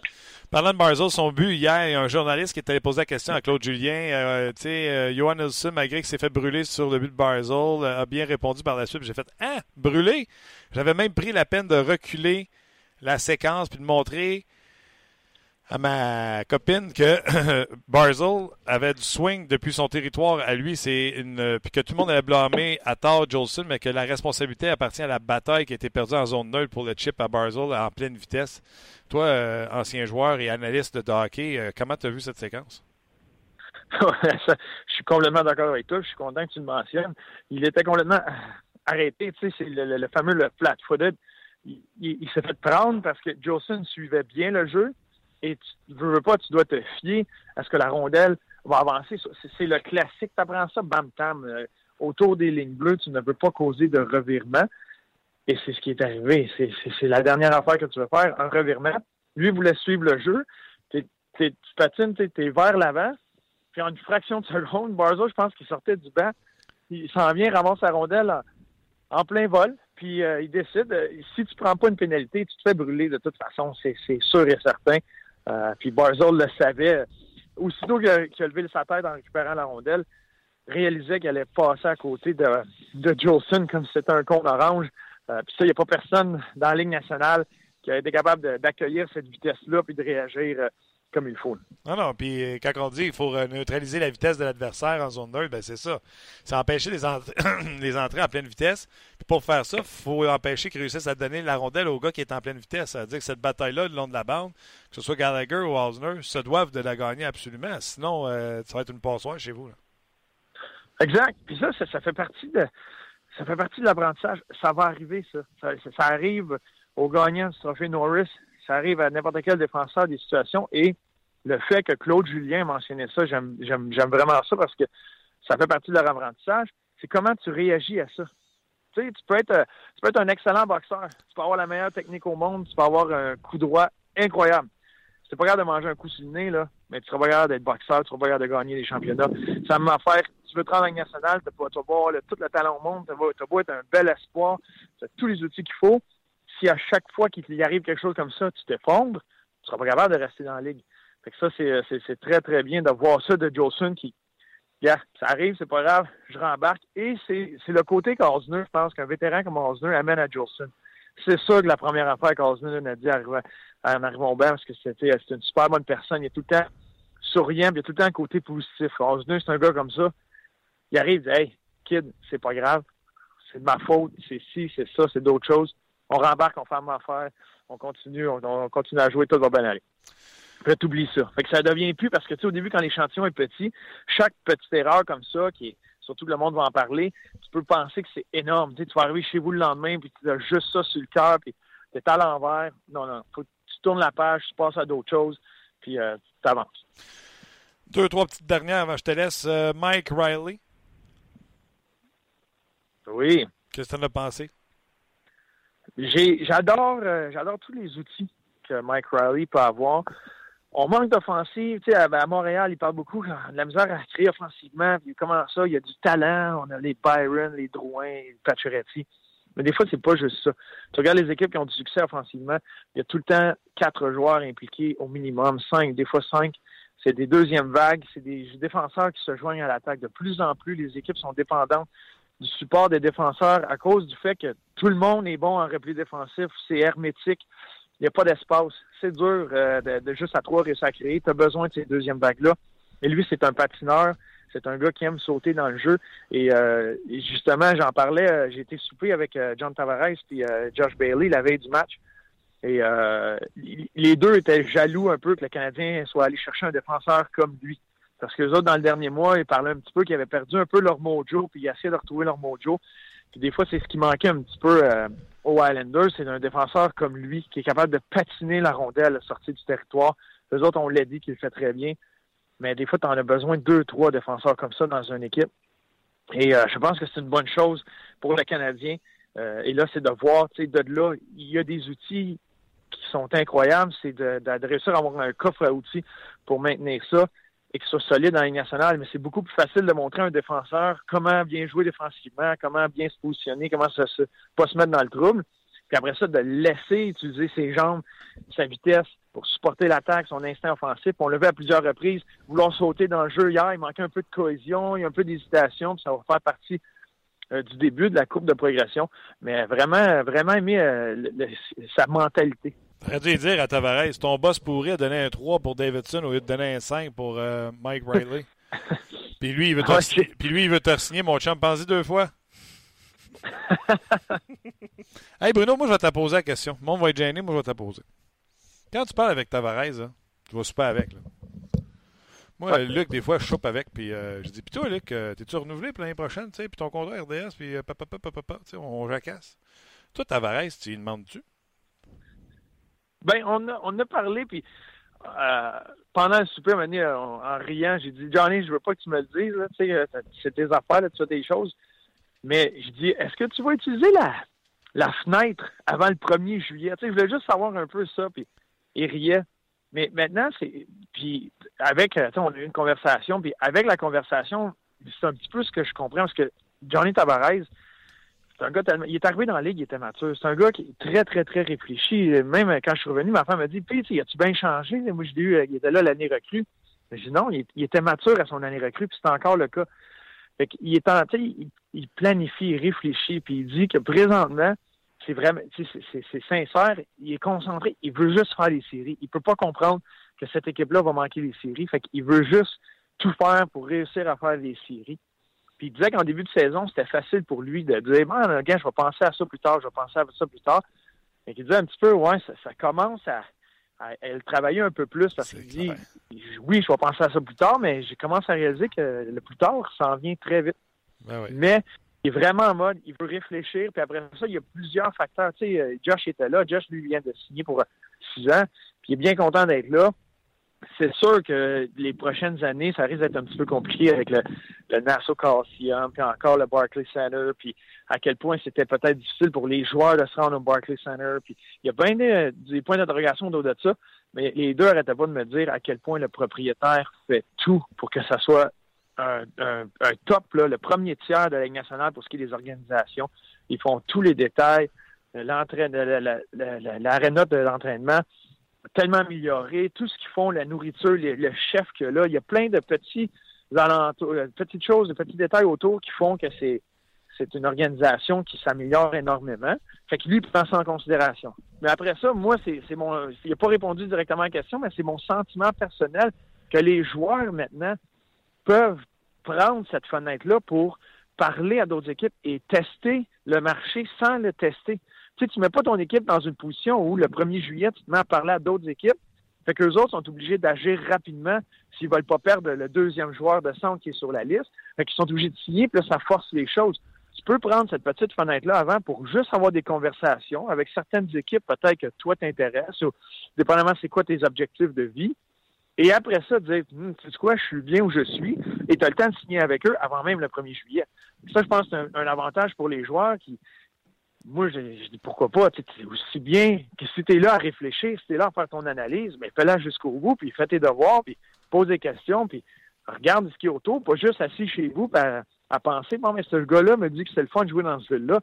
Speaker 1: Parlant de Barzell, son but hier, il y a un journaliste qui est allé poser la question à Claude Julien. Euh, tu sais, euh, Johan Nelson, malgré qu'il s'est fait brûler sur le but de Barzell, a bien répondu par la suite. J'ai fait Ah, brûler? J'avais même pris la peine de reculer la séquence puis de montrer à ma copine que Barzell avait du swing depuis son territoire à lui. C'est une puis que tout le monde avait blâmé à tort Jolson, mais que la responsabilité appartient à la bataille qui a été perdue en zone neutre pour le chip à Barzell en pleine vitesse. Toi, euh, ancien joueur et analyste de hockey, euh, comment tu as vu cette séquence?
Speaker 6: je suis complètement d'accord avec toi. Je suis content que tu le mentionnes. Il était complètement arrêté. Tu sais, c'est le, fameux flat-footed. Il, s'est fait prendre parce que Jolson suivait bien le jeu et tu veux, pas, tu dois te fier à ce que la rondelle va avancer. C'est le classique. Tu apprends ça, bam, tam. Euh, autour des lignes bleues, tu ne veux pas causer de revirement. Et c'est ce qui est arrivé. C'est la dernière affaire que tu veux faire, un revirement. Lui voulait suivre le jeu. tu patines, tu es vers l'avant. Puis en une fraction de seconde, Barzo, je pense qu'il sortait du banc. Il s'en vient, ramasse sa rondelle en, plein vol. puis euh, il décide. euh, si tu prends pas une pénalité, tu te fais brûler de toute façon, c'est sûr et certain. Euh, puis Barzell le savait. Aussitôt qu'il a, a levé sa tête en récupérant la rondelle, réalisait qu'il allait passer à côté de, de Jolson comme si c'était un con orange. Euh, puis ça, il n'y a pas personne dans la Ligue nationale qui a été capable d'accueillir cette vitesse-là puis de réagir comme il faut.
Speaker 1: Non, non, puis euh, quand on dit qu'il faut euh, neutraliser la vitesse de l'adversaire en zone neutre, ben c'est ça. C'est empêcher les, ent- les entrées en pleine vitesse. Puis pour faire ça, il faut empêcher qu'ils réussissent à donner la rondelle au gars qui est en pleine vitesse. Ça veut dire que cette bataille-là, le long de la bande, que ce soit Gallagher ou Osner, se doivent de la gagner absolument. Sinon, euh, ça va être une passoire chez vous. là.
Speaker 6: Exact. Puis ça, ça, ça fait partie de ça fait partie de l'apprentissage. Ça va arriver, ça. Ça, ça- ça arrive aux gagnants du trophée Norris. Ça arrive à n'importe quel défenseur des situations. Et le fait que Claude Julien mentionnait ça, j'aime vraiment ça parce que ça fait partie de leur apprentissage. C'est comment tu réagis à ça. Tu sais, tu peux être euh, tu un excellent boxeur. Tu peux avoir la meilleure technique au monde. Tu peux avoir un coup droit incroyable. Si t'es pas capable de manger un coup sur le nez, là, mais tu seras pas capable d'être boxeur, tu seras pas capable de gagner des championnats. Ça m'a fait, tu veux Ligue nationale, tu vas, tu avoir tout le talent au monde, tu tu vas être un bel espoir, tu as tous les outils qu'il faut. À chaque fois qu'il arrive quelque chose comme ça, tu t'effondres, tu seras pas capable de rester dans la Ligue. Fait que ça, c'est, c'est très, très bien de voir ça de Jolson qui, yeah, ça arrive, c'est pas grave, je rembarque. Et c'est, le côté qu'Osner, je pense qu'un vétéran comme Osner amène à Jolson. C'est sûr que la première affaire qu'Osner a dit en arrivant au banc, parce que c'était, c'était une super bonne personne. Il est tout le temps souriant, puis il y a tout le temps un côté positif. Osner, c'est un gars comme ça. Il arrive, il dit Hey, kid, c'est pas grave, c'est de ma faute, c'est ci, c'est ça, c'est d'autres choses. On rembarque, on fait la même affaire, on continue, on, on continue à jouer, tout va bien aller. Puis là, t'oublies ça. Fait que ça devient plus parce que, tu sais, au début, quand l'échantillon est petit, chaque petite erreur comme ça, qui est, surtout que le monde va en parler, tu peux penser que c'est énorme. Tu sais, tu vas arriver chez vous le lendemain, puis tu as juste ça sur le cœur, puis t'es à l'envers. Non, non, faut que tu tournes la page, tu passes à d'autres choses, puis euh, tu avances.
Speaker 1: Deux, trois petites dernières avant que je te laisse. Euh, Mike Riley,
Speaker 6: Oui.
Speaker 1: qu'est-ce que tu en as pensé?
Speaker 6: J'adore, euh, j'adore tous les outils que Mike Riley peut avoir. On manque d'offensive. Tu sais, à, Montréal, il parle beaucoup de la misère à créer offensivement. Comment ça? Il y a du talent. On a les Byron, les Drouin, les Pacioretty. Mais des fois, c'est pas juste ça. Tu regardes les équipes qui ont du succès offensivement, il y a tout le temps quatre joueurs impliqués au minimum, cinq, des fois cinq. C'est des deuxièmes vagues, c'est des défenseurs qui se joignent à l'attaque. De plus en plus, les équipes sont dépendantes du support des défenseurs à cause du fait que tout le monde est bon en repli défensif, c'est hermétique, il n'y a pas d'espace. C'est dur euh, de, juste à trois réussir à créer. Tu as besoin de ces deuxièmes vagues-là. Et lui, c'est un patineur. C'est un gars qui aime sauter dans le jeu. Et, euh, justement, j'en parlais, euh, j'ai été souper avec John Tavares et Josh Bailey la veille du match. Et les deux étaient jaloux un peu que le Canadien soit allé chercher un défenseur comme lui. Parce que les autres, dans le dernier mois, ils parlaient un petit peu qu'ils avaient perdu un peu leur mojo, puis ils essayaient de retrouver leur mojo. Puis des fois, c'est ce qui manquait un petit peu euh, aux Islanders, c'est un défenseur comme lui, qui est capable de patiner la rondelle à la sortie du territoire. Les autres, on l'a dit qu'il le fait très bien. Mais des fois, tu en as besoin de deux, trois défenseurs comme ça dans une équipe. Et euh, je pense que c'est une bonne chose pour le Canadien. Euh, et là, c'est de voir, tu sais, de là, il y a des outils qui sont incroyables. C'est de, de, de réussir à avoir un coffre à outils pour maintenir ça et qu'il soit solide en Ligue nationale. Mais c'est beaucoup plus facile de montrer à un défenseur comment bien jouer défensivement, comment bien se positionner, comment se, pas se mettre dans le trouble. Puis après ça, de laisser utiliser ses jambes, sa vitesse pour supporter l'attaque, son instinct offensif. On l'a vu à plusieurs reprises, vouloir sauter dans le jeu hier, il manquait un peu de cohésion, il y a un peu d'hésitation, puis ça va faire partie euh, du début de la courbe de progression. Mais vraiment, vraiment aimer euh, le, sa mentalité.
Speaker 1: J'aurais dû dire à Tavares, ton boss pourrait donner un 3 pour Davidson au lieu de donner un 5 pour euh, Mike Riley. puis lui, il veut te
Speaker 6: Ouais,
Speaker 1: puis lui, il veut te signer, mon. Pense-y deux fois. hey Bruno, moi je vais te poser la question. Monde va être gêné, moi je vais te poser. Quand tu parles avec Tavares, là, tu vas souper avec. Là. Moi,
Speaker 6: Ouais.
Speaker 1: Luc, des fois, je chope avec, puis euh, je dis, puis toi, Luc, euh, t'es-tu renouvelé pour l'année prochaine, tu sais, puis ton contrat RDS, puis euh, papa, papa, papa, tu sais, on jacasse. Toi, Tavares, tu lui demandes-tu?
Speaker 6: Ben, on a, on a parlé, puis euh, pendant le souper, en, riant, j'ai dit, Johnny, je veux pas que tu me le dises, tu sais, euh, c'est tes affaires, là, tu fais des choses. Mais je dis, est-ce que tu vas utiliser la, la fenêtre avant le 1er juillet? Tu sais, je voulais juste savoir un peu ça, puis il riait. Mais maintenant, c'est. Puis avec, euh, on a eu une conversation, puis avec la conversation, c'est un petit peu ce que je comprends, parce que Johnny Tavares c'est un gars tellement. Il est arrivé dans la ligue, il était mature. C'est un gars qui est très, très, très réfléchi. Même quand je suis revenu, ma femme m'a dit Puis, tu as-tu bien changé? Moi, je l'ai eu, il était là l'année recrue. J'ai dit non, il, était mature à son année recrue, puis c'est encore le cas. Fait il est en, il, il planifie, il réfléchit, puis il dit que présentement, c'est vraiment, c'est sincère, il est concentré, il veut juste faire les séries. Il peut pas comprendre que cette équipe-là va manquer les séries. Fait qu'il veut juste tout faire pour réussir à faire les séries. Puis il disait qu'en début de saison, c'était facile pour lui de dire Bon, gars, je vais penser à ça plus tard, je vais penser à ça plus tard. Et il disait un petit peu, ouais, ça, commence à, elle travailler un peu plus parce qu'il dit Oui, je vais penser à ça plus tard, mais j'ai commencé à réaliser que le plus tard s'en vient très vite.
Speaker 1: Ben
Speaker 6: mais il est vraiment en mode, il veut réfléchir, puis après ça, il y a plusieurs facteurs. Tu sais, euh, Josh était là, Josh lui vient de signer pour six ans, puis il est bien content d'être là c'est sûr que les prochaines années, ça risque d'être un petit peu compliqué avec le, le Nassau Coliseum, puis encore le Barclays Center, puis à quel point c'était peut-être difficile pour les joueurs de se rendre au Barclays Center. Puis il y a bien des, points d'interrogation autour de ça, mais les deux n'arrêtaient pas de me dire à quel point le propriétaire fait tout pour que ça soit un, top, là, le premier tiers de la nationale pour ce qui est des organisations. Ils font tous les détails, l'aréna de l'entraînement tellement amélioré. Tout ce qu'ils font, la nourriture, le chef que là, il y a plein de petits euh, petites choses, de petits détails autour qui font que c'est c'est une organisation qui s'améliore énormément. Fait que lui, il prend ça en considération. Mais après ça, moi, c'est mon. Il n'a pas répondu directement à la question, mais c'est mon sentiment personnel que les joueurs maintenant peuvent prendre cette fenêtre-là pour parler à d'autres équipes et tester le marché sans le tester. Tu sais, tu mets pas ton équipe dans une position où le 1er juillet, tu te mets à parler à d'autres équipes. Fait qu'eux autres sont obligés d'agir rapidement s'ils veulent pas perdre le deuxième joueur de centre qui est sur la liste. Fait qu'ils sont obligés de signer, puis là, ça force les choses. Tu peux prendre cette petite fenêtre-là avant pour juste avoir des conversations avec certaines équipes, peut-être que toi t'intéresses, ou dépendamment c'est quoi tes objectifs de vie. Et après ça, dire, hm, tu sais quoi, je suis bien où je suis, et tu as le temps de signer avec eux avant même le 1er juillet. Ça, je pense que c'est un avantage pour les joueurs qui, moi, je, dis pourquoi pas, tu sais, aussi bien que si tu es là à réfléchir, si tu es là à faire ton analyse, mais fais-la jusqu'au bout, puis fais tes devoirs, puis pose des questions, puis regarde ce qui est autour, pas juste assis chez vous à, à penser, bon, mais ce gars-là me dit que c'est le fun de jouer dans ce ville-là.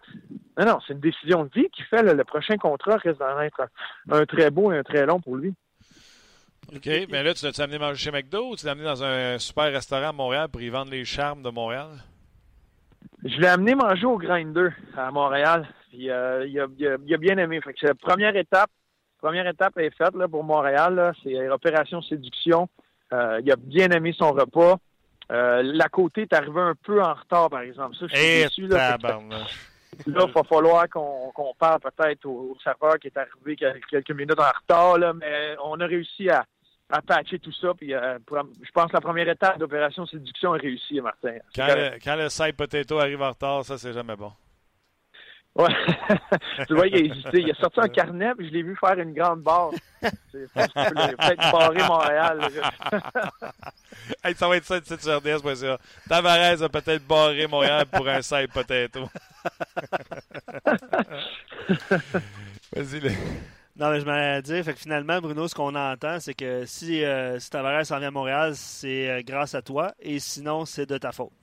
Speaker 6: Non, non, c'est une décision de vie qui fait le prochain contrat risque d'en être un, très beau et un très long pour lui.
Speaker 1: OK, mais là, tu l'as amené manger chez McDo ou tu l'as amené dans un super restaurant à Montréal pour y vendre les charmes de Montréal?
Speaker 6: Je l'ai amené manger au Grinder à Montréal. Puis euh, il, a, il, a, bien aimé. Fait que la première étape. Première étape est faite là, pour Montréal. C'est opération séduction. Euh, il a bien aimé son repas. Euh, la côté est arrivé un peu en retard, par exemple. Ça, je suis
Speaker 1: eh,
Speaker 6: déçu, là, là, il va falloir qu'on parle peut-être au, serveur qui est arrivé quelques minutes en retard, là, mais on a réussi à, à patcher tout ça. Puis, euh, je pense que la première étape d'opération séduction est réussie, Martin.
Speaker 1: Quand le, quand le side potato arrive en retard, ça, c'est jamais bon.
Speaker 6: Ouais. tu vois, il a, il a sorti un carnet, puis je l'ai vu faire une grande barre. peut-être barrer Montréal.
Speaker 1: hey, ça va être ça, sur RDS.ca. Tavares a peut-être barré Montréal pour un side potato. Vas-y, les...
Speaker 2: Non, mais je m'allais dire, fait que finalement, Bruno, ce qu'on entend, c'est que si, euh, si Tavares s'en vient à Montréal, c'est euh, grâce à toi, et sinon, c'est de ta faute.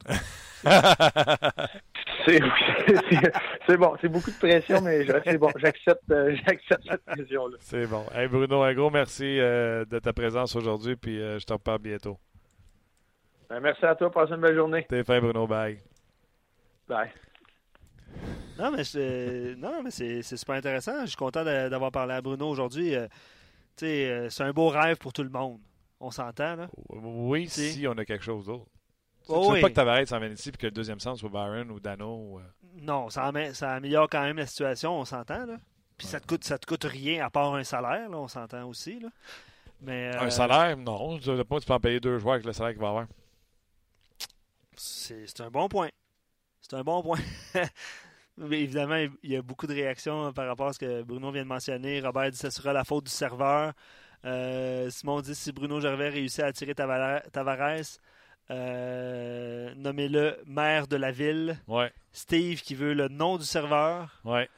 Speaker 6: c'est bon, c'est beaucoup de pression, mais c'est bon, j'accepte euh, j'accepte cette pression-là.
Speaker 1: C'est bon. Hey Bruno, un gros merci de ta présence aujourd'hui, puis je te reparle bientôt.
Speaker 6: Ben, merci à toi, passe une belle journée.
Speaker 1: T'es fin, Bruno, bye.
Speaker 6: Bye.
Speaker 2: Non, mais c'est, non, mais c'est, super intéressant. Je suis content d'avoir parlé à Bruno aujourd'hui. Euh, euh, c'est un beau rêve pour tout le monde. On s'entend, là?
Speaker 1: Oui, si on a quelque chose d'autre. Oh, tu veux pas que Tavares s'en vienne ici et que le deuxième sens soit Byron ou Dano? Euh?
Speaker 2: Non, ça, ça, améliore quand même la situation, on s'entend. Puis ça te coûte ça te coûte rien à part un salaire, là, on s'entend aussi, là. Mais,
Speaker 1: Un salaire, non. Tu peux en payer deux joueurs avec le salaire qu'il va avoir.
Speaker 2: C'est un bon point. C'est un bon point. évidemment, il y a beaucoup de réactions par rapport à ce que Bruno vient de mentionner. Robert dit que ce sera la faute du serveur. Euh, Simon dit si Bruno Gervais réussit à attirer Tavares, euh, nommez-le maire de la ville.
Speaker 1: Ouais.
Speaker 2: Steve qui veut le nom du serveur.
Speaker 1: Ouais.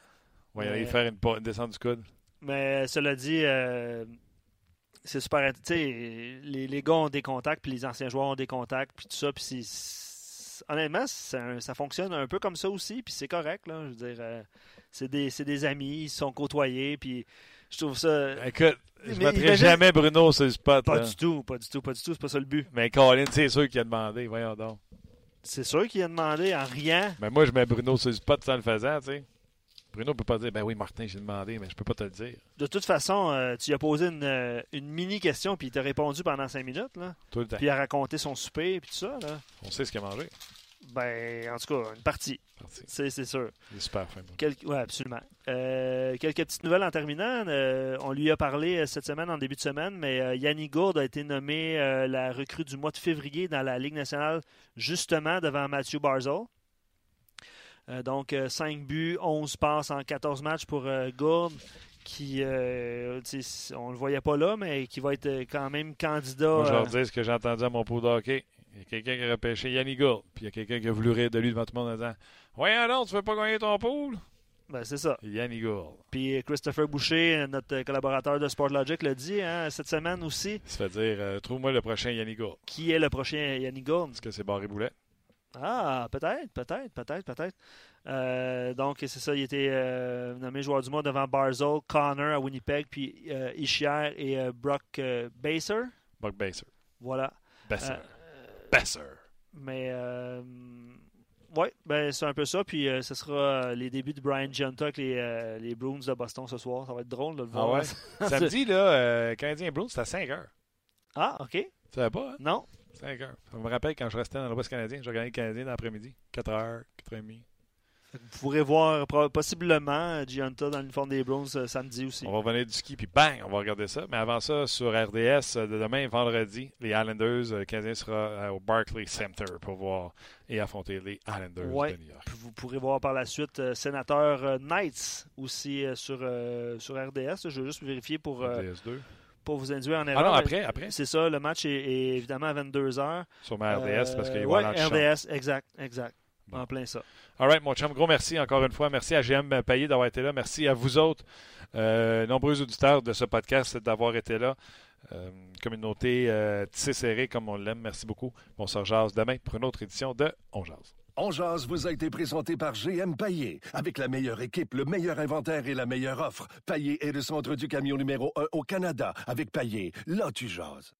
Speaker 1: On va aller faire une, descente du coude.
Speaker 2: Mais cela dit, euh, c'est super. Tu sais, les, les gars ont des contacts, puis les anciens joueurs ont des contacts, puis tout ça, puis honnêtement, un- ça fonctionne un peu comme ça aussi, puis c'est correct. Là, je veux dire, euh, c'est des, c'est des amis, ils se sont côtoyés, puis je trouve ça.
Speaker 1: Écoute, je
Speaker 2: Mais
Speaker 1: mettrai
Speaker 2: imagine-
Speaker 1: jamais Bruno sur le spot.
Speaker 2: Pas
Speaker 1: là.
Speaker 2: du tout, pas du tout, pas du tout, c'est pas ça le but.
Speaker 1: Mais Colin, c'est sûr qu'il a demandé. Voyons donc.
Speaker 2: C'est sûr qu'il a demandé en riant.
Speaker 1: Mais moi, je mets Bruno sur le spot sans le faisant, tu sais. Bruno peut pas dire, ben oui, Martin, j'ai demandé, mais je peux pas te le dire.
Speaker 2: De toute façon, euh, tu lui as posé une, euh, une mini question, puis il t'a répondu pendant cinq minutes, là.
Speaker 1: Tout le temps.
Speaker 2: Puis il a raconté son souper, puis tout ça, là.
Speaker 1: On sait ce qu'il a mangé.
Speaker 2: Ben, en tout cas, une partie,
Speaker 1: Parti.
Speaker 2: c'est c'est sûr.
Speaker 1: Il est super fin.
Speaker 2: Ouais, absolument. Euh, quelques petites nouvelles en terminant. Euh, on lui a parlé euh, cette semaine, en début de semaine, mais euh, Yannick Gourde a été nommé la recrue du mois de février dans la Ligue nationale, justement devant Matthew Barzell. Euh, donc, 5 buts, 11 passes en 14 matchs pour Gourde, qui, euh, on le voyait pas là, mais qui va être quand même candidat.
Speaker 1: Moi, je leur dis ce que j'ai entendu à mon pot de hockey. Il y a quelqu'un qui a repêché Yannick Gould, puis il y a quelqu'un qui a voulu rire de lui devant tout le monde en disant Voyons donc, tu veux pas gagner ton pool
Speaker 2: ben, c'est ça.
Speaker 1: Yannick Gould.
Speaker 2: Puis Christopher Boucher, notre collaborateur de Sportlogic, l'a dit hein, cette semaine aussi.
Speaker 1: Se fait dire euh, Trouve-moi le prochain Yannick Gould.
Speaker 2: Qui est le prochain Gourde?
Speaker 1: Est-ce que c'est Barry Boulet?
Speaker 2: Ah, peut-être, peut-être, peut-être, peut-être. Euh, donc, c'est ça, il était euh, nommé joueur du mois devant Barzell, Connor à Winnipeg, puis euh, Ishier et euh, Brock euh, Baser.
Speaker 1: Buck Baser.
Speaker 2: Voilà.
Speaker 1: Besser. Besser.
Speaker 2: mais, euh, ouais, ben, c'est un peu ça. Puis, euh, ce sera euh, les débuts de Brian Giunta avec les, euh, les Bruins de Boston ce soir. Ça va être drôle de le
Speaker 1: Ah
Speaker 2: voir.
Speaker 1: ouais? Samedi, là, euh, Canadien Bruins, c'est à 5 heures.
Speaker 2: ah, OK.
Speaker 1: Tu savais pas, hein?
Speaker 2: Non.
Speaker 1: 5 heures. Ça me rappelle quand je restais dans l'Ouest canadien, je regardais le Canadien dans l'après-midi. 4 heures, 4 h 30
Speaker 2: Vous pourrez voir possiblement euh, Giunta dans l'uniforme des Bruins euh, samedi aussi.
Speaker 1: On va revenir du ski, puis bang, on va regarder ça. Mais avant ça, sur RDS, euh, de demain, vendredi, les Islanders, euh, le Canadien sera au Barclays Center pour voir et affronter les Islanders
Speaker 2: Ouais.
Speaker 1: de New York.
Speaker 2: Vous pourrez voir par la suite sénateur Knights aussi sur, sur RDS. Je veux juste vérifier pour,
Speaker 1: RDS 2.
Speaker 2: pour vous induire en
Speaker 1: Ah
Speaker 2: erreur.
Speaker 1: non,
Speaker 2: mais
Speaker 1: après, après.
Speaker 2: C'est ça, le match est, est évidemment à 22h.
Speaker 1: Sur ma RDS, parce qu'il y a
Speaker 2: ouais. RDS, exact, exact. En plein ça.
Speaker 1: All right, mon chum, gros merci encore une fois. Merci à GM Payé d'avoir été là. Merci à vous autres, euh, nombreux auditeurs de ce podcast, d'avoir été là. Euh, communauté euh, tissée serrée comme on l'aime. Merci beaucoup. On se rejase demain pour une autre édition de On Jase.
Speaker 7: On Jase vous a été présenté par GM Paillé. Avec la meilleure équipe, le meilleur inventaire et la meilleure offre. Paillé est le centre du camion numéro 1 au Canada. Avec Paillé, là tu jases.